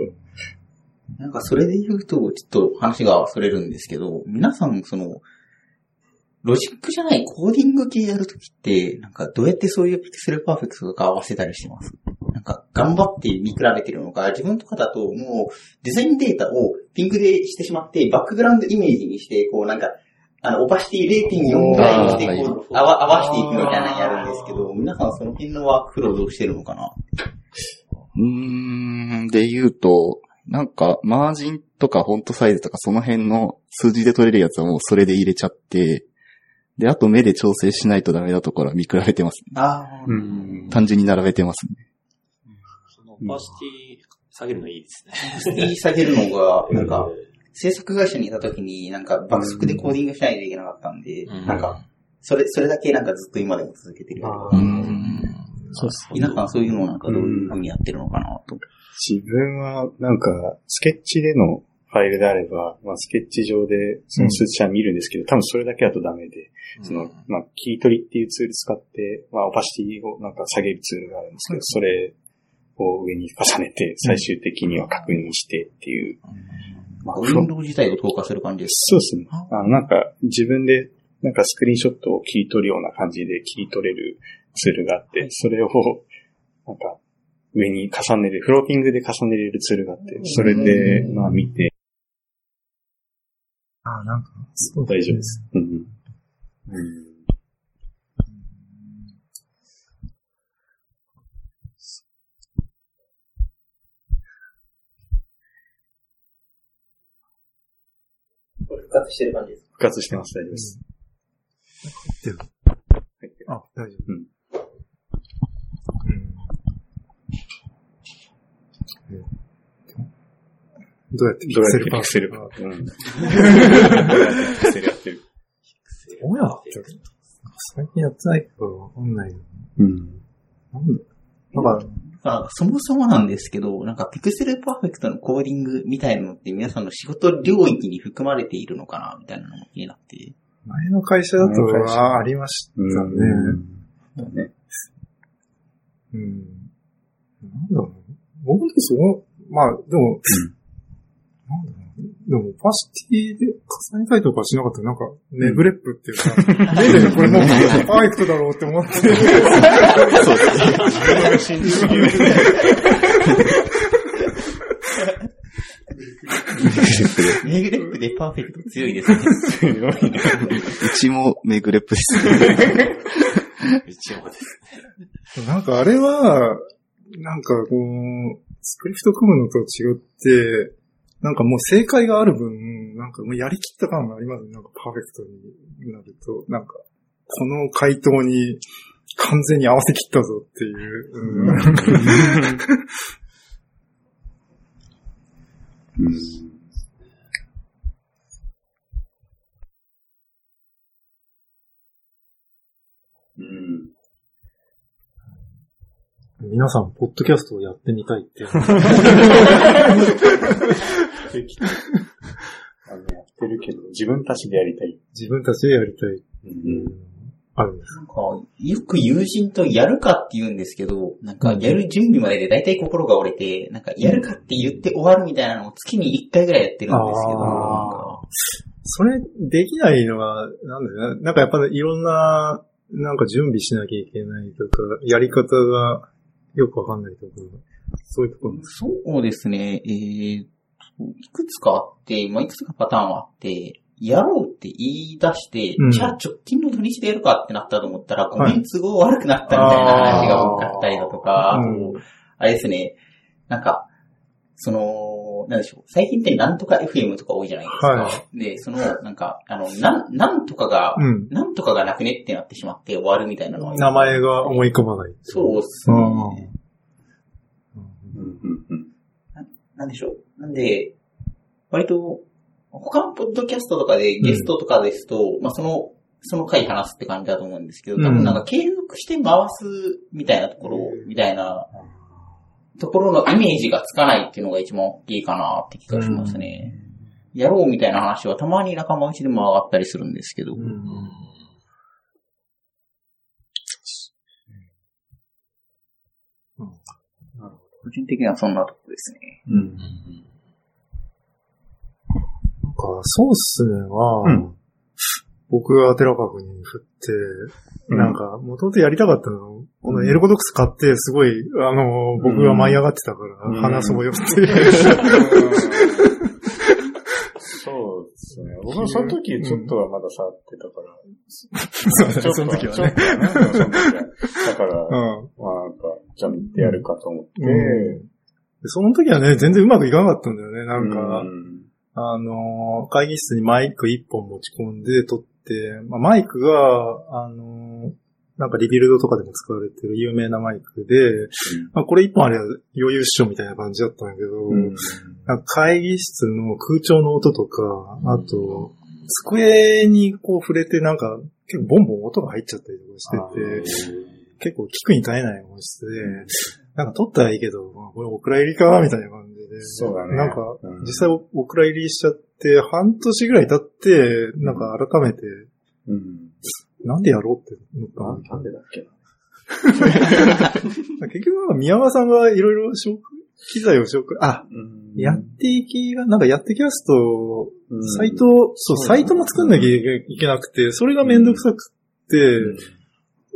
なんかそれで言うと、ちょっと話がそれるんですけど、皆さんその、ロジックじゃないコーディング系やるときって、なんかどうやってそういう pixel perfect とか合わせたりしてます？なんか頑張って見比べてるのか、自分とかだともうデザインデータを PNG でしてしまって、 background image にして、こうなんか、あの、 opacity 0.4ぐらいにして、こう、合わ合わしていくみたいなのやるんですけど、皆さんその辺のワークフローどうしてるのかな？
うーん、で言うと、なんか、マージンとかフォントサイズとかその辺の数字で取れるやつはもうそれで入れちゃって、で、あと目で調整しないとダメなところは見比べてますね。
ああ、
うん。
単純に並べてますね。
そのオパシティ下げるのいいですね。
言い下げるのが、なんか、制作会社にいた時になんか爆速でコーディングしないといけなかったんで、
うん
なんか、それ、それだけなんかずっと今でも続けてるよ。
うーん。
そうです。
皆さんそういうのをなんかどういうふうにやってるのかなと。
自分は、なんか、スケッチでのファイルであれば、まあ、スケッチ上でその数値は見るんですけど、多分それだけだとダメで、その、まあ、キー取りっていうツール使って、まあ、オパシティをなんか下げるツールがあるんですけど、それを上に重ねて、最終的には確認してっていう、まあ、
ウィンドウ自体を投下する感じです
そうですね。あ。の、なんか、自分で、なんかスクリーンショットを切り取るような感じで切り取れるツールがあって、それを、なんか、上に重ねる、フローティングで重ねれるツールがあって、それで、まあ見て、
あ、なんか、そうだ
大丈夫です。うん。うん。
復活してる感じです。
復活してます、大丈夫です。
ってる。
入ってる
あ、大丈夫。
うん
うん。どうやってピ
どうやって
クセルパー
セ。どうやってピクセルやってる。
どうや？ってる最近やってないからわかんないよ。
うん。
なんだだか
あ、そもそもなんですけど、なんかピクセルパーフェクトのコーディングみたいなのって皆さんの仕事領域に含まれているのかなみたいなのも気になって。
前の会社だと、ああ、ありましたね。
だね。
うん。なんだろう。僕もそう、まあ、でも、なんだろう。でも、オパシティで重ねたりとかしなかったら、なんか、ネグレップっていうか、目でこれもうパーフェクトだろうって思って。
メグレップでパーフェクト強いですね。
すごいね。
うちもメグレップですね。
一応です。
なんかあれは、なんかこう、スクリプト組むのと違って、なんかもう正解がある分、なんかもうやりきった感がありますね。なんかパーフェクトになると、なんか、この回答に完全に合わせきったぞっていう。うん
うん。
皆さん、ポッドキャストをやってみたいっていう。
あの、やってるけど、自分たちでやりたい。
自分たちでやりたい。
うん。
あるんです。
なんか、よく友人とやるかって言うんですけど、なんか、やる準備までで大体心が折れて、なんか、やるかって言って終わるみたいなのを月に1回ぐらいやってるんですけど、
あー
なんか
それ、できないのは、なんだよな。なんかやっぱりいろんな、なんか準備しなきゃいけないとか、やり方がよくわかんないとか、そういうところ。
そうですね、えーと、いくつかあって、まあ、いくつかパターンはあって、やろうって言い出して、
うん。
じゃあ直近の土日でやるかってなったと思ったら、ご
はい。
めん都合悪くなったみたいな話が多かったりだとか、あと
うん
あれですね、なんか、その、なんでしょう、最近ってなんとか FM とか多いじゃないですか。
は
で、その、なんか、あの、なん、なんとかが、
うん。
なんとかがなくねってなってしまって終わるみたいなのは
名前が思い込まない。
そうっすね。
うん。うん。
なんでしょう。なんで、割と、他のポッドキャストとかでゲストとかですと、まあその、その回話すって感じだと思うんですけど、多分なんか継続して回すみたいなところ、みたいなところのイメージがつかないっていうのが一番大きいかなって気がしますね。やろうみたいな話はたまに仲間内でも上がったりするんですけど、
うん
個人的にはそんなとこですね。
うん。なんか、そうっすねは、
うん
僕が寺川君に振って、なんか、もともとやりたかったの、このエルゴドックス買って、すごい、あの、僕が舞い上がってたから、
うん
話そうよって。
そうですね。僕もその時ちょっとはまだ触ってたから。
そうだね、その時はね。
ちょっとはね。その時はだから、
うん。
まあなんか、じゃあ見てやるかと思って。
うんでその時はね、全然うまくいかなかったんだよね。なんか、
うん
あのー会議室にマイク一本持ち込んで撮って、まあ、マイクが、あのーなんかリビルドとかでも使われてる有名なマイクで、まあ、これ一本あれば余裕っしょみたいな感じだったんだけど、
うん。
会議室の空調の音とか、あと、机にこう触れてなんか結構ボンボン音が入っちゃったりとかしてて、結構聞くに耐えない音質で、なんか撮ったらいいけど、まあ、これお蔵入りかみたいな感じで。
そうだね
なんか
うん、
実際おお蔵入りしちゃって、半年ぐらい経って、なんか改めて、
うん。
なんでやろうって思ったの
なんでだっけな。
結局なんか宮川さんがいろいろ機材を紹介、あ、
うん
やっていきが、なんかやってきますと、
うん
サイト、そう、サイトも作んなきゃいけなくて、それがめんどくさくって、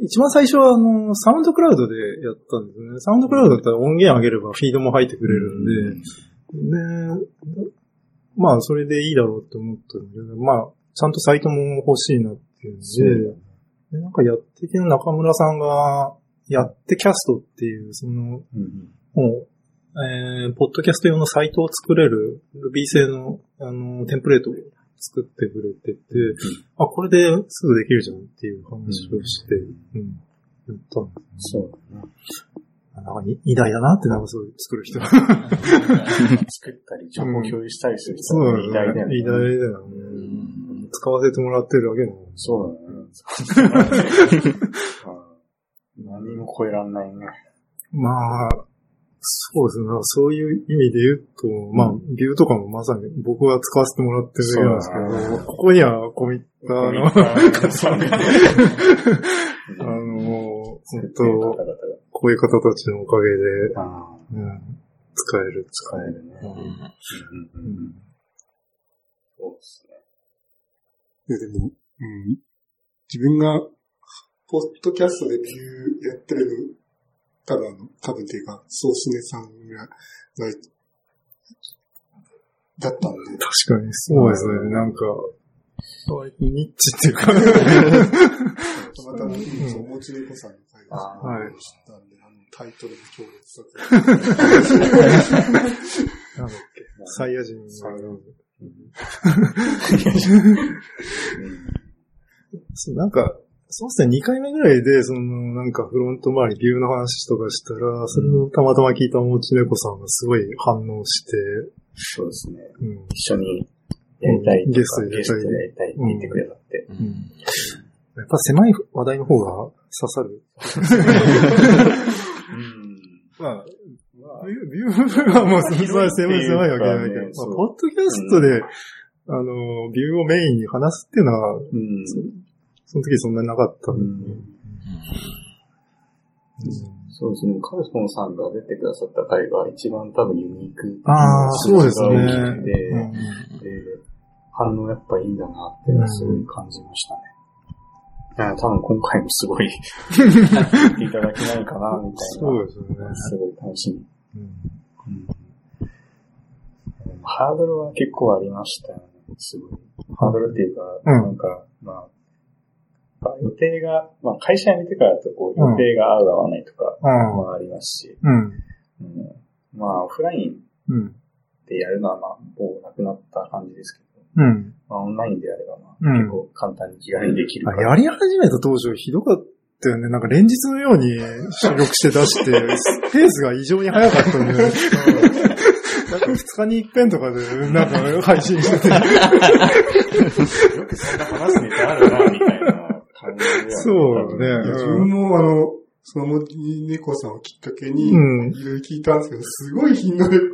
一番最初はあの、サウンドクラウドでやったんですね。サウンドクラウドだったら音源上げればフィードも入ってくれるんで、で、まあそれでいいだろうって思ったんだけど、まあ、ちゃんとサイトも欲しいなっていうんで、でなんかやってきの中村さんが、やってキャストっていう、その、
うん
もう、えー、ポッドキャスト用のサイトを作れる Ruby 製の、あの、テンプレートを作ってくれてて、あ、これですぐできるじゃんっていう話をして、うん、やったんで
そうだね。
なんかい偉大だなって、なんかそういう作る人。
作ったり、情報共有したりする人
そう
は偉大だよね。
偉大だよね。使わせてもらってるだけなの。
そうだね。うん 何も超えらんないね。
まあ、そうですね。そういう意味で言うと、まあ、ビューとかもまさに僕は使わせてもらってるだけなんですけど、ここにはコミッターの、あの、本当こういう方たちのおかげで、
あ
うん、使える。
使えるね。そうですね。
いやでも、うん、自分が、ポッドキャストでビューやってる、多分あの、多分っていうか、ソースネさんが、がだったんで、
確かにそうですね。なんか、割とニッチっていうか、
た またま、そう、もちねこさんの会が
あ
はい。
知ったんで、あの、タイトルの強烈さと、
なんだっけ、サイヤ人が、そうなんか、そうですね、2回目ぐらいで、その、なんかフロント周り、ビューの話とかしたら、それをたまたま聞いたもちねこさんがすごい反応して、
そうですね。
うん。
一緒にやりたいとか、
ゲストでやりたい
ゲストでやりたいって言ってくれたって。
やっぱ狭い話題の方が刺さる。まあ、ビュービューはもう、それは狭い狭いわけじゃないけど、まあ、ポッドキャストで、あの、ビューをメインに話すっていうのは、
うん。
その時そんなになかったんで、
そうですね。カルソンさんが出てくださった回が一番多分ユニーク。
ああ、そうですね。
で、反応やっぱいいんだなってすごい感じましたね。いや多分今回もすごい、言っていただけないかな、みたいな。
そうですよね。
すごい楽しみ。
うん
ハードルは結構ありましたよね。すごい。ハードルっていうか、
うん
なんか、まあ、まあ予定が、まあ会社辞めてからだとこう予定が合う合わないとか
うん
もありますし、
うん。
うんまあオフライン
うん。
でやるのはまあもうなくなった感じですけど、
うん。
まあオンラインであればまあ、
うん
結構簡単に気軽にできるか
あ
ら。
やり始めた当初ひどかったよね。なんか連日のように収録して出して、ペースが異常に早かったんで、なんか2日に一遍とかで、なんか配信してて。
よくそんな話すネタあるな、みたいな。
そうね。
いや自分もあの、そのもちねこさんをきっかけに、い
うん
ろいろ聞いたんですけど、すごい頻度で、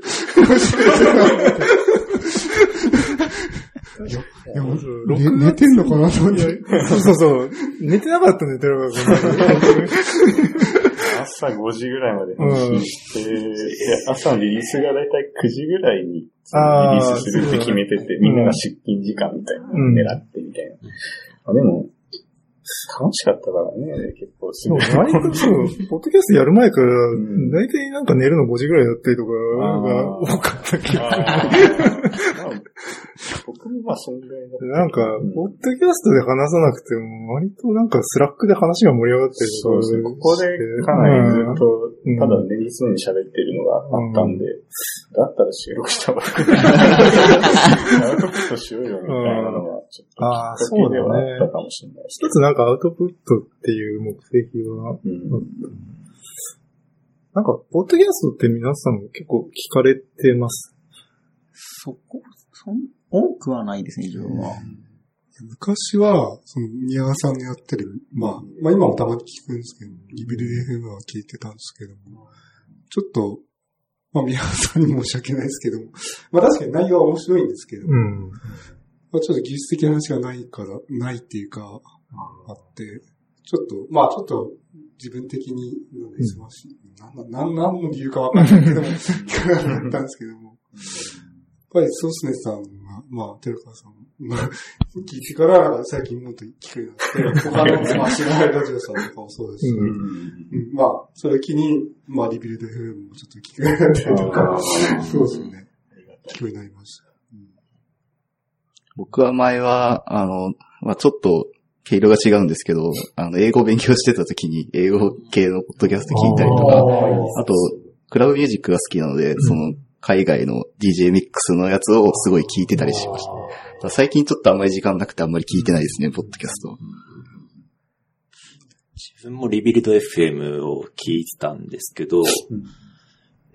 面白いな
うん。
いやね寝てんのかなと思って。
そうそうそう。寝てなかったね、寺川君。
朝5時ぐらいまで編集して、で朝のリリースがだいたい9時ぐらいにリリースするって決めてて、みんなが出勤時間みたいなのを狙ってみたいなあ、でも、楽しかったからね、結構す
そう
ごい。
割とそう、ポッドキャストやる前から
ん、
だいたいなんか寝るの5時ぐらいだったりとか多かった気が
あー。まあ僕もまあ、そんぐらいだった
なんか
うん、
ポッドキャストで話さなくても、割となんか Slack で話が盛り上がってると
そうですね。ここでかなりずっと
うん、
ただ練りそうに喋ってるのがあったんで、だったら収録した方が アウトプットしようよみたいなのが、ちょっと
ああ、そう
けではあ。ったかもしれない
一つなんかアウトプットっていう目的は、
ど。うん
なんか、ポッドキャストって皆さん結構聞かれてます？
そこ、そん、多くはないですね、自分は。
昔は、その、宮川さんのやってる、まあ、まあ今もたまに聞くんですけど、リビル FM は聞いてたんですけども、ちょっと、まあ宮川さんに申し訳ないですけども、まあ確かに内容は面白いんですけど、
うん。
まあちょっと技術的な話がないから、ないっていうか、あって、ちょっと、まあちょっと自分的になんか忙しい。なんなん、なんの理由かわかんないけども、聞かなかったんですけども、やっぱりソースネさんが、まあ、テルカさん、まあ、聞いてから、最近もっと聞くようになって、他の、まあ、知らないラジオさんとかもそうですし、
うん
うんまあ、それを機に、まあ、リビルド FM もちょっと聞くようになったりとか、そうですよね。聞くようになりました。
僕は前は、あの、まあちょっと、毛色が違うんですけど、あの、英語を勉強してた時に、英語系のポッドキャスト聞いたりとか、あと、クラブミュージックが好きなので、その、海外の DJ ミックスのやつをすごい聞いてたりしました。だから最近ちょっとあんまり時間なくてあんまり聞いてないですね、ポッドキャスト。
自分もリビルド FM を聞いてたんですけど、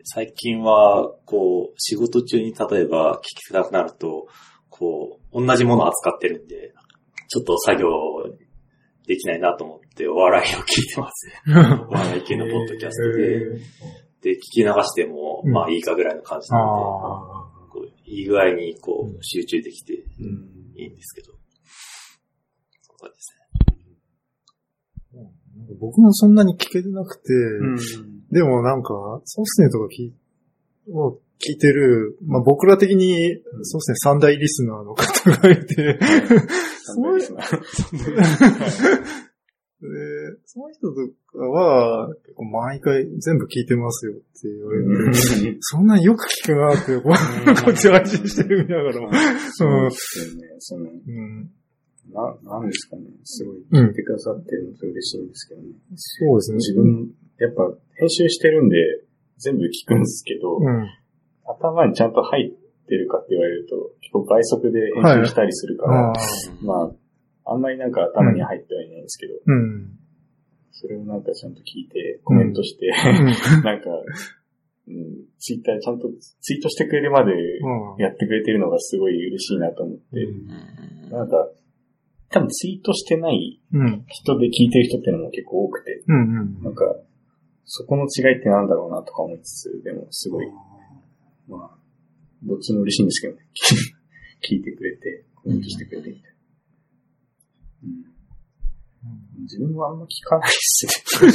最近は、こう、仕事中に例えば聞きたくなると、こう、同じものを扱ってるんで、ちょっと作業できないなと思ってお笑いを聞いてますね。お笑い系のポッドキャストで。で、聞き流しても、
うん
まあいいかぐらいの感じなので、
あ
こういい具合にこう集中できていいんですけど。そうですね。
あ。僕もそんなに聞けてなくて、でもなんか、ソースネとか聞いを聞いてる、まあ僕ら的に、そうですね、三大リスナーの方がいて、その人で、その人とかは、結構毎回全部聞いてますよって言われて、そんなによく聞くなって、こっち配信してる見ながらも。
そうですよね。その、
うん、
な、なんですかね。すごい
うん
聞いてくださってるのと嬉しいんですけどね。
そうですね。
自分、やっぱ編集してるんで全部聞くんですけど、
うん。
頭にちゃんと入ってるかって言われると、結構倍速で編集したりするから、
ああ。
まあ、あんまりなんか頭に入ってはいないんですけど、
うん。
それをなんかちゃんと聞いて、コメントして、なんか、うん、ツイッターちゃんとツイートしてくれるまで
うん。
やってくれてるのがすごい嬉しいなと思って、
うん
なんか、多分ツイートしてない
うん。
人で聞いてる人っていうのも結構多くて、
うん。うん。
なんか、そこの違いってなんだろうなとか思いつつ、でもすごい、まあ、どっちも嬉しいんですけどね。聞いてくれて、コメントしてくれてみたいな。うん自分はあんま聞かないっすね。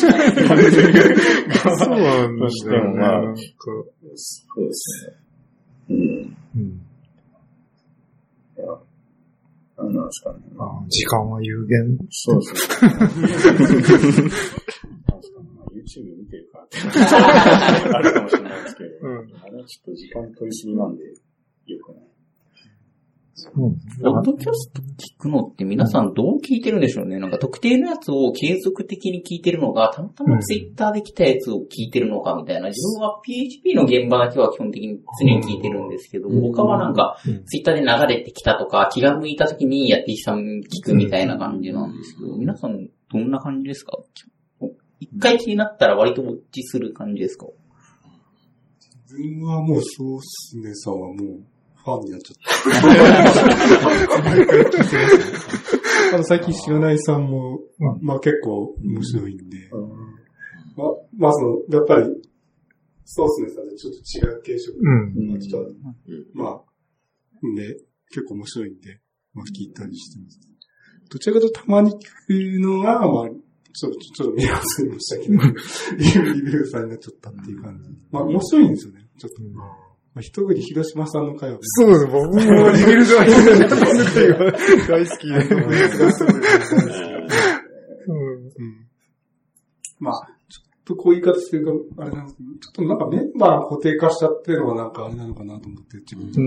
そうなん
としてもまあそうですね。うん。
うん。
いや、なんなんですかね。まあ、
あ時間は有限。
そうですね。YouTube 見てるからって。あるかもしれないですけど、
うん
あれはちょっと時間取りすぎなんで、よくない。
うん。
ポッドキャスト聞くのって皆さんどう聞いてるんでしょうねなんか特定のやつを継続的に聞いてるのが、たまたまツイッターで来たやつを聞いてるのかみたいな。自分は PHP の現場だけは基本的に常に聞いてるんですけど、他はなんか
うん
ツイッターで流れてきたとか、気が向いた時にやってきさん聞くみたいな感じなんですけど、皆さんどんな感じですか？一回気になったら割とウォッチする感じですか？
自分はもう、そうっすねさんはもう、ファンになっちゃった。あの、最近知らないさんも、
うん
まあ結構面白いんで、まあ、まあその、やっぱり、そうっすねさんでちょっと違う形色
うん。
がちょっと、まあ、ね、結構面白いんで、まあ聞いたりしてます。どちらかというとたまに聞くのが、まあ、ちょっと、ちょっと見合わせましたけど、リビューさんになっちゃったっていう感じ。まあ面白いんですよね、ちょっと。まあ、一口広島さんの会話
そうです。僕もリビルドアヒルの回が大好きで。うん
うん。まあ、ちょっとこういう言い方するか、あれなんですけど、ちょっとなんかメンバー固定化しちゃってるのはなんかあれなのかなと思って、自分で。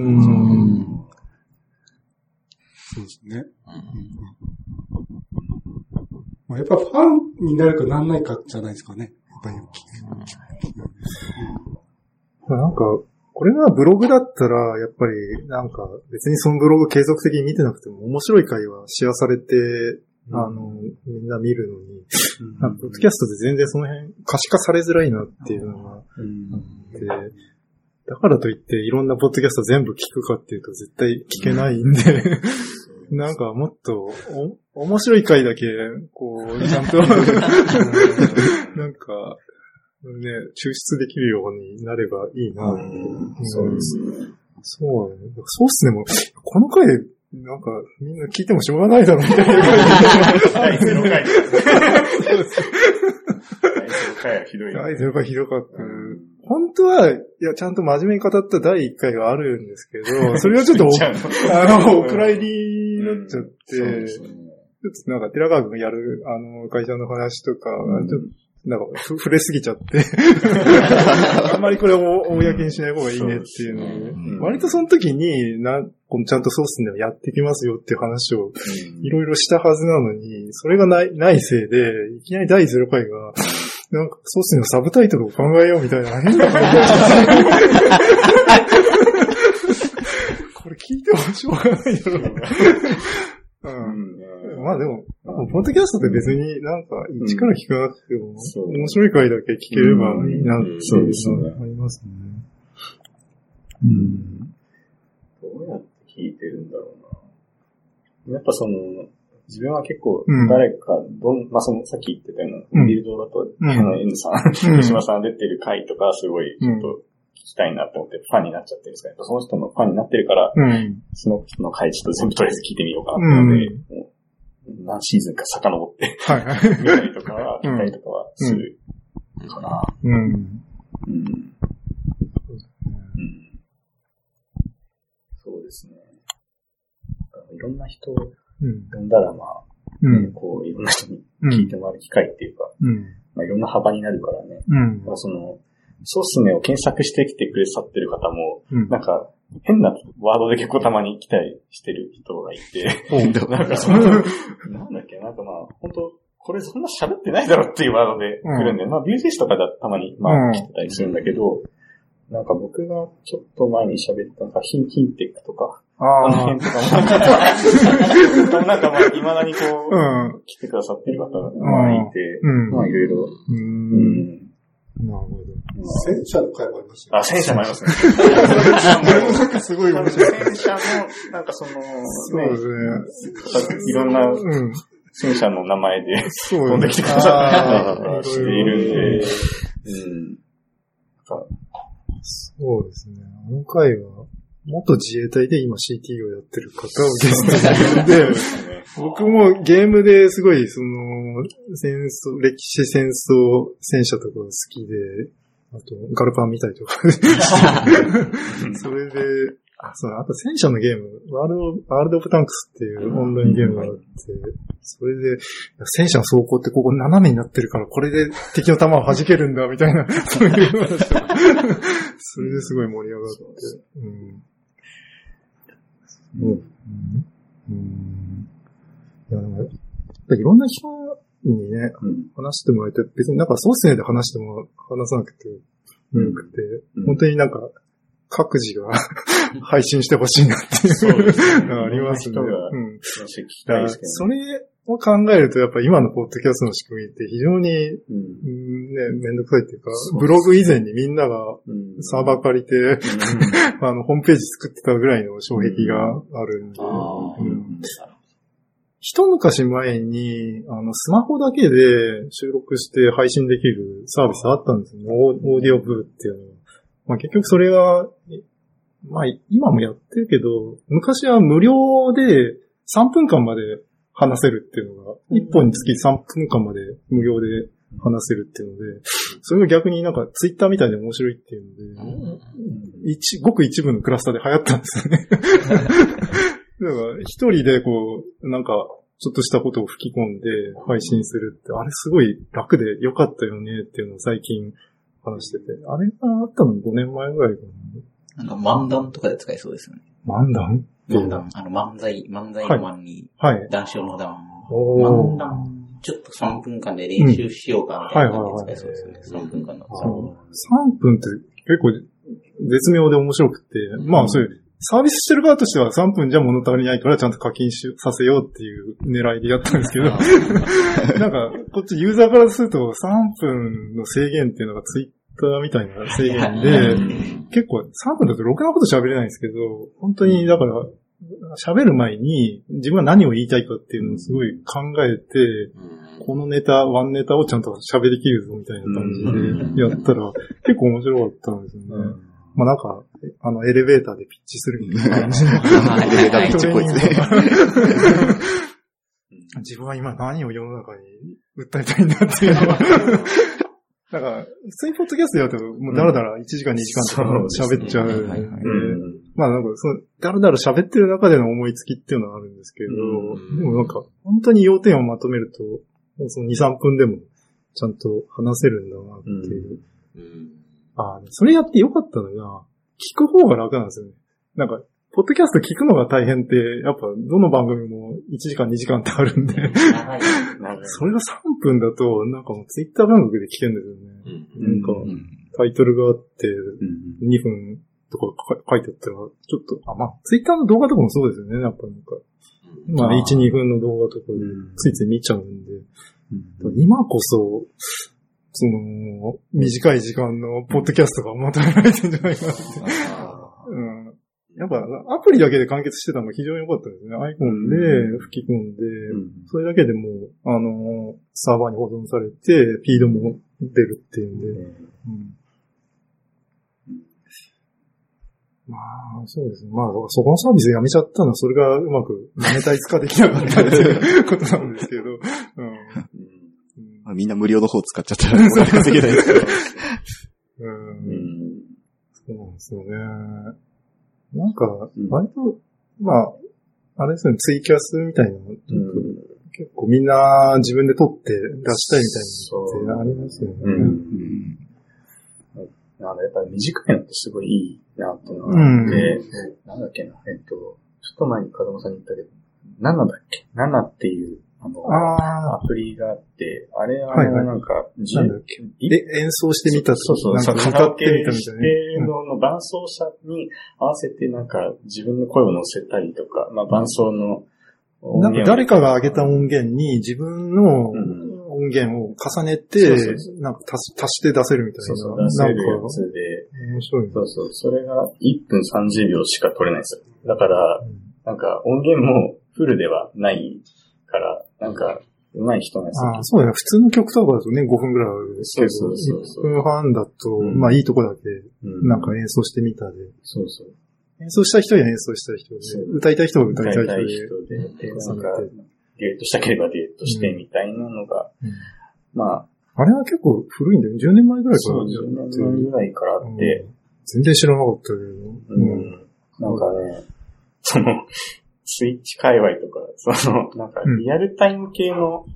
うん
そうですね。まあ、やっぱファンになるかなんないかじゃないですかね。やっぱり。
なんか、これがブログだったら、やっぱり、なんか、別にそのブログ継続的に見てなくても面白い回はシェアされて、あの、みんな見るのに、なんかポッドキャストで全然その辺可視化されづらいなっていうのがあって、だからといっていろんなポッドキャスト全部聞くかっていうと絶対聞けないんで、なんかもっとお面白い回だけ、こう、ちゃんと、なんか、ね、抽出できるようになればいいなって。
そうですね。
そうだね。そうっすね、もう、この回、なんか、みんな聞いてもしょうがないだろうみたいな。
第0回。第0回はひどいな。
第0回ひどかった。本当は、いや、ちゃんと真面目に語った第1回があるんですけど、それはちょっとお、あの、お蔵入りになっちゃって、ちょっとなんか、寺川君がやる、あの、会社の話とか、ちょっと、なんか、ふ触れすぎちゃって。あんまりこれを公にしない方がいいねっていうの。で、割とその時に、な、このちゃんとソースでもやってきますよっていう話をいろいろしたはずなのに、それがない、ないせいで、いきなり第0回が、なんか、ソースのサブタイトルを考えようみたいな変な感じこれ聞いてもしょうがないだろうな。うん。まあでも、ポッドキャストって別になんか、一から聞かなくても、面白い回だけ聞ければいいなっていう
そうですね
のがありますね。うん。
どうやって聞いてるんだろうな。やっぱその、自分は結構
うん、
誰か、どん、まあ、その、さっき言ってたよう
うん
な、ビルドだと、
うん
あの、N さん、
うん
吉島さん出てる回とか、すごい、ちょっと、聞きたいなって思って、ファンになっちゃってるんですけど、その人のファンになってるから、
うん。
その人の回ちょっと全部とりあえず聞いてみようかなってので、もう何シーズンか遡って、
はいはい。
見たりとか聞いたりとかはするかな。
うん。
うん。うん。そうですね。いろんな人を
うん。
だら、まあ、
うん。
こう、いろんな人に
うん。
聞いてもらう機会っていうか、
うん。
まあ、いろんな幅になるからね。
うん。
まあ、その、ソースネを検索してきてくれさってる方も、
うん。
なんか、変なワードで結構たまに来たりしてる人がいて、
うん
なんかその、なんだっけ、なんかまあ、本当これそんな喋ってないだろっていうワードで来るんで、まあ、ビュージェスとかだたまに、ま
うん
あ、来てたりするんだけど、なんか僕がちょっと前に喋った、なんかヒンキンテックとか、あの辺。とかも、なんかまあ、未だにこう、
うん。
来てくださってる方がまあいて、
うん。
まあいろいろ、
う。
うんん。
なるほど。
ま
戦車の回もありました
あ、戦車もありますね。戦車も
なんかすごい面白い。
戦車の、なんかその、
そうですね。
いろんな
うん。
戦車の名前で
そう
飛んできてくださったりと
あー
かしているんで、うん。
そうですね。あの回は、元自衛隊で今 CT をやってる方をゲストに呼んで、僕もゲームですごい、その、戦争、歴史戦争戦車とかが好きで、あと、ガルパン見たりとか。それで、あ、そう、あと戦車のゲーム、ワールド、ワールドオブタンクスっていうオンラインゲームがあって、それで、戦車の走行ってここ斜めになってるから、これで敵の弾を弾けるんだ、みたいな、そういう話 それですごい盛り上がって、うん。うん。うん。いや、いろんな人にね、
うん
話してもらえて、別になんかソースネで話しても話さなくてよくて、
うん
本当になんか、各自が 配信してほしいなっていう
そうですね
のがありますね。うん。それを考えると、やっぱ今のポッドキャストの仕組みって非常に。うんね、めんどくさいっていうかブログ以前にみんなが
うん。
サーバー借りて、あの、ホームページ作ってたぐらいの障壁があるんで、一昔前に、あの、スマホだけで収録して配信できるサービスあったんですよね。オーオーディオブルっていうのは。まあ結局それが、まあ今もやってるけど、昔は無料で3分間まで話せるっていうのが、1本につき3分間まで無料で話せるっていうので、それが逆になんかツイッターみたいで面白いっていうので、一、ごく一部のクラスターで流行ったんですよね。だから、一人でこう、なんか、ちょっとしたことを吹き込んで配信するって、あれすごい楽で良かったよねっていうのを最近話してて、あれがあったの5年前ぐらいか
あの、漫談とかで使えそうですよね。
な。漫談？
漫談。あの、漫才、漫才の漫に、
はい。
談笑の談。漫談。ちょっと3分間で練習しようかみたいな感じで使えそうですよね。3分間の。
3分って結構絶妙で面白くて、まあそういう、サービスしてる側としては3分じゃ物足りないからちゃんと課金しさせようっていう狙いでやったんですけど、なんかこっちユーザーからすると3分の制限っていうのがツイッターみたいな制限で、結構3分だとろくなこと喋れないんですけど、本当にだから喋る前に自分は何を言いたいかっていうのをすごい考えて、このネタ、ワンネタをちゃんと喋りきるぞみたいな感じでやったら、結構面白かったんですよね。まあなんか、あの、エレベーターでピッチするみたいな感じの。
エレベーターピッチっぽいですね。
自分は今何を世の中に訴えたいんだっていうのは。なんか、普通にポッドキャストやると、もうダラダラ1時間2時間とか喋っちゃう。まあなんか、その、だらだら喋ってる中での思いつきっていうのはあるんですけど、でもなんか、本当に要点をまとめると、もうその2、3分でもちゃんと話せるんだなっていう。ああ、それやってよかったのが、聞く方が楽なんですよね。なんか、ポッドキャスト聞くのが大変って、やっぱどの番組も1時間2時間ってあるんで。それが3分だと、なんかもうツイッター感覚で聞けるんですよね。なんか、タイトルがあって、2分とかか書いてあったら、ちょっと、あ、まあ、ツイッターの動画とかもそうですよね、やっぱなんか。まあ、1、2分の動画とかでついつい見ちゃうんで。今こそ、その、短い時間のポッドキャストが求められてんじゃないかなって。うん。やっぱ、アプリだけで完結してたのが非常に良かったですね。アイコンで吹き込んで、それだけでもう、あの、サーバーに保存されて、フィードも出るっていうんで。うんまあ、そうですね。まあ、そこのサービスやめちゃったのは、それがうまくマネタイズ化できなかったっていう ことなんですけど。うん
まあみんな無料の方使っちゃったら、稼げないですけど。
うん。そうなんですよね。なんか、割と、まあ、あれですね、ツイキャスみたいなの、結構みんな自分で撮って出したいみたいなのってありますよね。
う。ん。あの、やっぱり短いのってすごいいいなって。いうのがあって、なんだっけな、えっと、ちょっと前に風間さんに言ったけど、ナナだっけ？ナナっていう、あの、
あ
アプリがあって、あれ、あなんか、じ
なんだっけ？
い？
で、演奏してみたと
そうそう、
なんか
カラオケ
歌ってみたみ
した
いな
のの伴奏者に合わせてなんか自分の声を乗せたりとか、まあ伴奏の音
なんか誰かが上げた音源に自分の
うん。
音源を重ねてなんか足し足して出せるみたい
そうそう、
な。
出せるやつで、
面白いね。
そうそう、それが1分30秒しか取れないんですよ。だから、なんか音源もフルではないから、なんか、上手い人のやつ
ああ、そうだね。普通の曲とかだとね、5分ぐらいあるんですけど、
そうそうそうそう
1分半だと、
うん
まあいいとこだけ、
うん
なんか演奏してみたで。
そうそう。
演奏したい人は演奏したい人で歌いたい人は歌いたい
歌いたい
人
人
で。
で、で、なんか、デートしたければデートしてみたいなのが、
うん
まあ、
あれは結構古いんだよ。10年前ぐらいか
そう、
ら
10
やってる。
年前ぐらいからあって、
うん全然知らなかったけど。
うん。なんかね、その、スイッチ界隈とか、その、なんか、リアルタイム系の、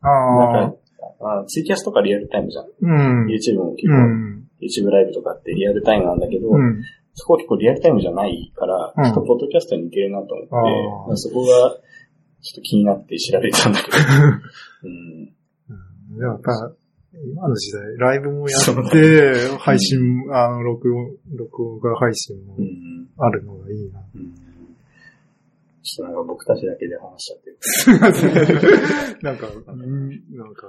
ああ
なんか、あツイキャスとかリアルタイムじゃん。
うん。
YouTube も結
う
構、
ん。
YouTube ライブとかってリアルタイムなんだけど、
うん。
そこは結構リアルタイムじゃないから、
うん
ちょっとポッドキャストに似てるなと思って、そこが、ちょっと気になって調べたんだけど、うん。
でもやっぱ、今の時代、ライブもやって、配信、あの、録音、録画配信も
うん。
あるのがいいな。
うんちょっとなんか僕たちだけで話しちゃって。
なんか、うんなんか、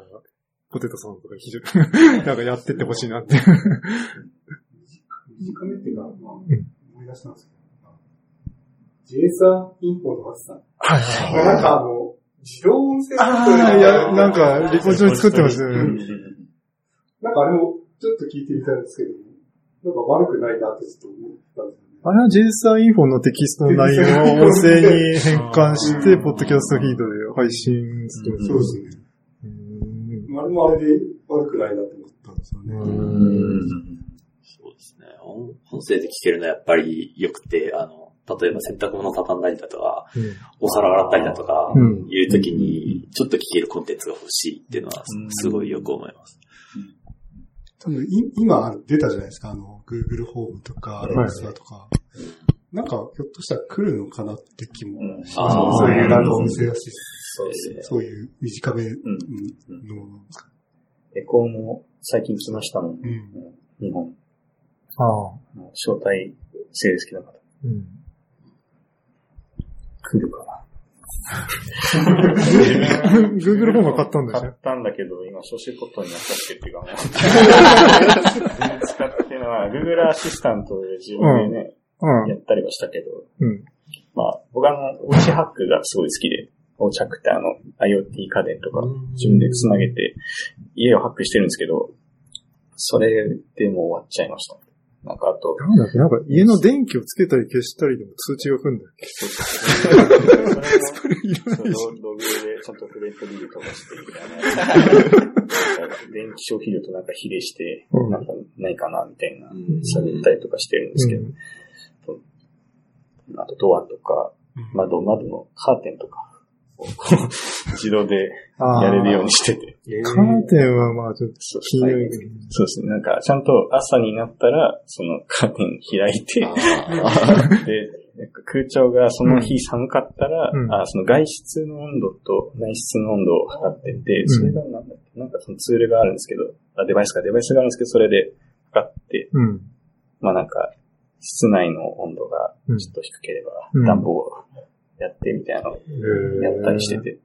ポテトさんとか非常に、なんかやってってほしいなって。
短めっていうか、まあ、思い出したんですけど、ジェイサーインフォの松さん。
はいはい
なんかあの、自動音声
ああ、いや、なんか、リポジョ作ってましたよね。
なんかあれもちょっと聞いてみたいんですけど、なんか悪くないなってちょっと思ったんです。
あれは JSR インフォのテキストの内容を音声に変換して、ポッドキャストフィードで配信する。
そうですね。
うん。
あれもあれで悪くないなと思ったん。ですよね。
そうですね。音音声で聞けるのはやっぱり良くて、あの、例えば洗濯物畳ん。だりだとか、
うん。
お皿洗ったりだとか、
うん。
いうときに、ちょっと聞けるコンテンツが欲しいっていうのは、すごいよく思います。
多分い今出たじゃないですか、あの、Google ホームとか、Alexa とか。なんか、ひょっとしたら来るのかなって気も。
あー
そういうなんか音声アシス
そうですね。
そういう短めの
うん。
ものですか。
エコーも最近来ましたもん。
うん。
日本。
ああ。
招待制ですけど、
うん。
来るかな。
Google ホームは買ったんでしょ
買ったんだけど、今、招集ポットになっちゃってっていうか 使ってるのは、Google アシスタントで自分でね、
うん。
やったりはしたけど、
うん。
まあ、僕はあの、おうちハックがすごい好きで、おうちハックってあの、IoT 家電とか自分で繋げて、家をハックしてるんですけど、それでもう終わっちゃいました。なんかあと、
なんだっけ、なんか家の電気をつけたり消したりでも通知が来るんだよ。
それいらないし。ログでちゃんとフレントビルとかして、あ の電気消費量となんか比例して、
うん。
なんかないかな、みたいな、
うん。
探ったりとかしてるんですけど、あとドアとか、窓、窓のカーテンとか 自動で
あ
やれるようにしてて。
カーテンはまあちょっと
そう
気になるけど。
そうですね。なんか、ちゃんと朝になったら、そのカーテン開いて、で、なんか空調がその日寒かったら、
うん
あその外出の温度と内室の温度を測ってて、
ん
それがなんだっけ？なんかそのツールがあるんですけど、あデバイスか、デバイスがあるんですけど、それで測って、
うん。
まあなんか、室内の温度が
うん
ちょっと低ければ、
うん
暖房をやってみたいなの。をやったりしてて、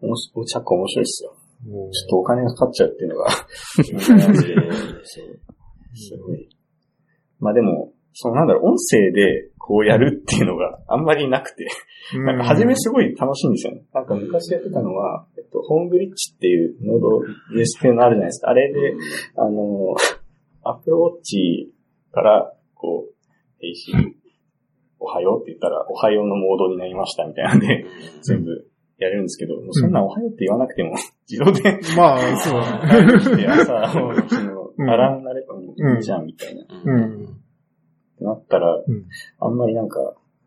おもし、お茶面白いっすよ。ちょっとお金がかかっちゃうっていうのが、すごい。まあでも、そのなんだろう、音声でこうやるっていうのがあんまりなくて、なんか初めすごい楽しいんですよね。なんか昔やってたのは、えっと、ホームブリッジっていうノード USB のあるじゃないですか。あれで、あの、アップルウォッチから、こう、ヘイシー、おはようって言ったら、おはようのモードになりましたみたいなんで、全部やれるんですけど、もうそんなおはようって言わなくても、自動で、
まあ、そう
朝の日の
うん
アラーればいいじゃんみたいな。っ
うん。
てなったら、
うん
あんまりなんか、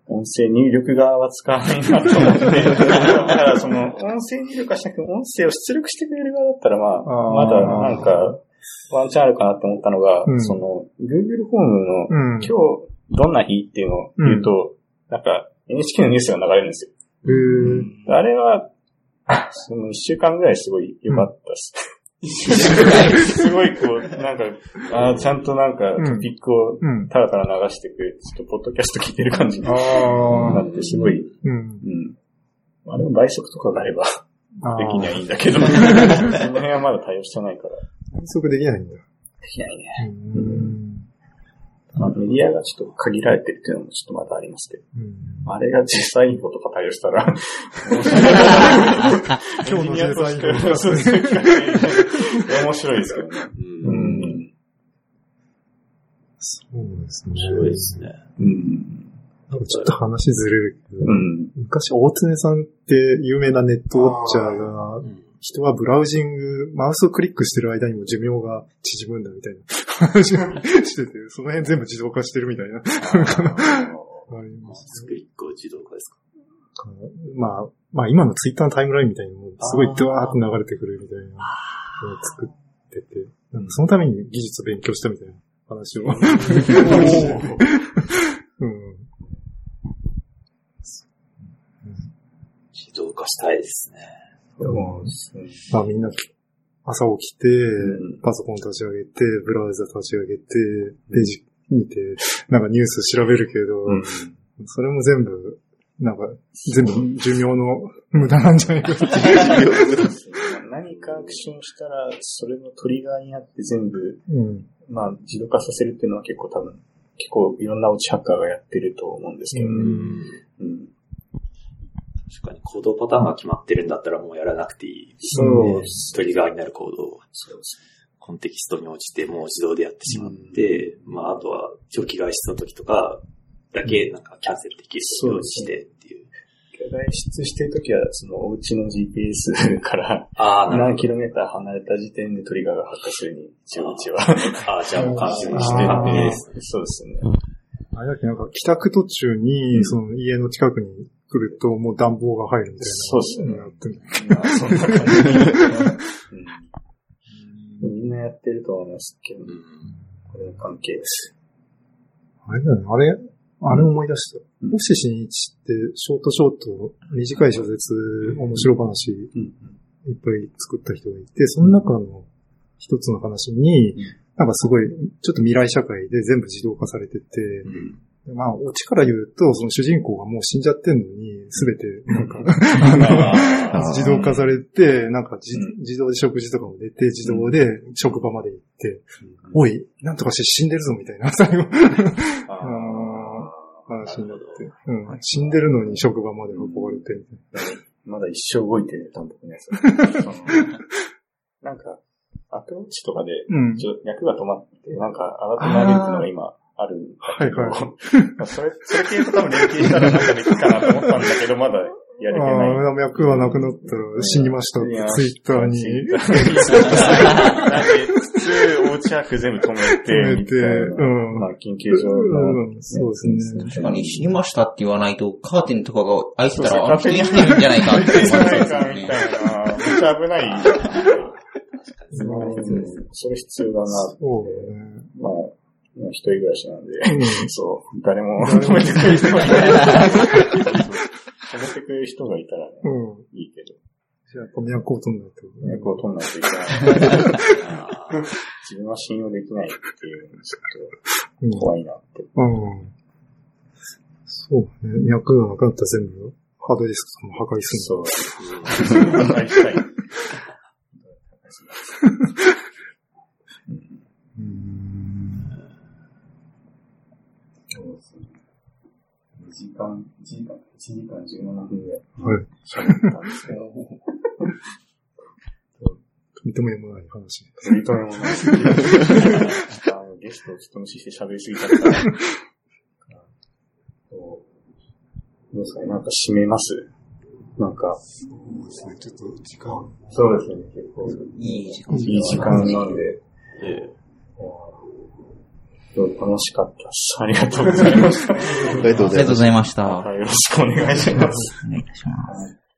音声入力側は使わないなと思って。だからその、音声入力はしなくても、音声を出力してくれる側だったら、まあ、まだなんか、ワンチャンあるかなって思ったのが、
うん
その、Google ホームの、
うん。
今日どんな日っていうのを言うと、なんか、NHK のニュースが流れるんですよ。
へー
あれは、その一週間ぐらいすごい良かったです。すごいこう、なんか、あーちゃんとなんか
うん
トピックを
うん。
ただただ流してくれて、ちょっとポッドキャスト聞いてる感じにな
ああ。
って、すごい、
うん。
うん。あれも倍速とかがあれば
あ
できにはいいんだけど、その辺はまだ対応してないから、
変則できないんだ。
できないね。
うん。
まあ、メディアがちょっと限られてるっていうのもちょっとまだありますけど、
うん
あれが実際インフォとか対応したら、
今日のデザイン
そうそうそう面白いですけどね。
うん
うん。
そうですね。
面白いですね。
うん。
なんかちょっと話ずれるけど、
うん。
昔、大常さんって有名なネットウォッチャーが、
うん
人はブラウジング、マウスをクリックしてる間にも寿命が縮むんだみたいな話を してて、その辺全部自動化してるみたいな。あります
スクリックを自動化ですか？
まあ、まあ今のツイッターのタイムラインみたいにもうすごいドワーッと流れてくるみたいなのを作ってて、なんかそのために技術を勉強したみたいな話を。うん。
自動化したいですね。
まあみんな朝起きて、
ん
パソコン立ち上げて、ブラウザ立ち上げて、ページ見て、なんかニュース調べるけど、
うん
それも全部、なんか、全部寿命の無駄なんじゃないかって。
何かアクションしたら、それのトリガーになって全部、
うん。
まあ、自動化させるっていうのは結構多分、結構いろんな落ちハッカーがやってると思うんですけどね。うん。
確かに行動パターンが決まってるんだったらもうやらなくていい。
そう
トリガーになる行動を
そうです
コンテキストに応じてもう自動でやってしまって、まああとは長期外出の時とかだけなんかキャンセルできるようにしてっていう。
外出してるときは、そのお家の GPS から何キロメーター離れた時点でトリガーが発火するに、一応うちは。
ど。ああ、じゃあもう完全にして完璧です。
そうですね。
あれだっけ、なんか帰宅途中に、その家の近くに来るともう暖房が入るみたいな。
そうっすよね
やってる
まあ、そんな感じ。うんみんなやってると思いますけど、これの関係です。
あれだよね、あれ、あれ思い出した。星新一って、ショートショート、短い小説、面白話、いっぱい作った人がいて、その中の一つの話に、なんかすごい、ちょっと未来社会で全部自動化されてて、でまあ、オチから言うと、その主人公がもう死んじゃってんのに、すべて、なんか、あの、自動化されて、なんかじ、自動で食事とかも出て、自動で職場まで行って、おい、なんとかして死んでるぞ、みたいな、最後、話になって、うん、死んでるのに職場まで運ばれて、みたい
まだ一生動いてる単独のやつ。そのなんか、アプローチとかで、
うん。
ちょ脈が止まって、なんか、新たなるっていうのが今あるんだけど、
はいはい
まあそれ、それ系と多分連携したらなんかできるかなと思ったんだけど、まだやれてない。
ああ、脈がなくなったら死にましたってツイッターに。
なんか普通、おうちワーク全部止めて、
止めてうん
まあ、緊急上の、
うんそうですね。
確かに死にましたって言わないと、カーテンとかが開いてたら、あ、人に入るんじゃないかって思っちゃうんですよ
み
ね。
たいな、めっちゃ危ない。うんそれ必要だなって。
そうだね。
まあ、まあ一人暮らしなんで、
うん。
そう、誰も。止めてくれる人がい。たら、止めてくれる人がいたらね、
うん。
いいけど、
じゃあ、やっぱ都を取んないと。
脈を取んないといけない。自分は信用できないっていうのがちょっと怖いなって。
うん。うん。そうね。脈がなくなったら全部、ハードディスクとかも破壊する
そう。破壊したい。間、1時間、1時間17分ぐらい
はい。
喋ったんですけど、
とても読まない話。
とりとめもない。あ のゲストを人無視して喋りすぎちゃったから。そうどうですかねなんか締めます？なんか、
そうですね、ちょっと時間。
そうですね、結構。
いい時間。
いい時間なんで。楽しかったです。ありがとうございました。
ありがとうございます
ありがとうご。ざいました。
はいよろしくお願いします。
お願いします。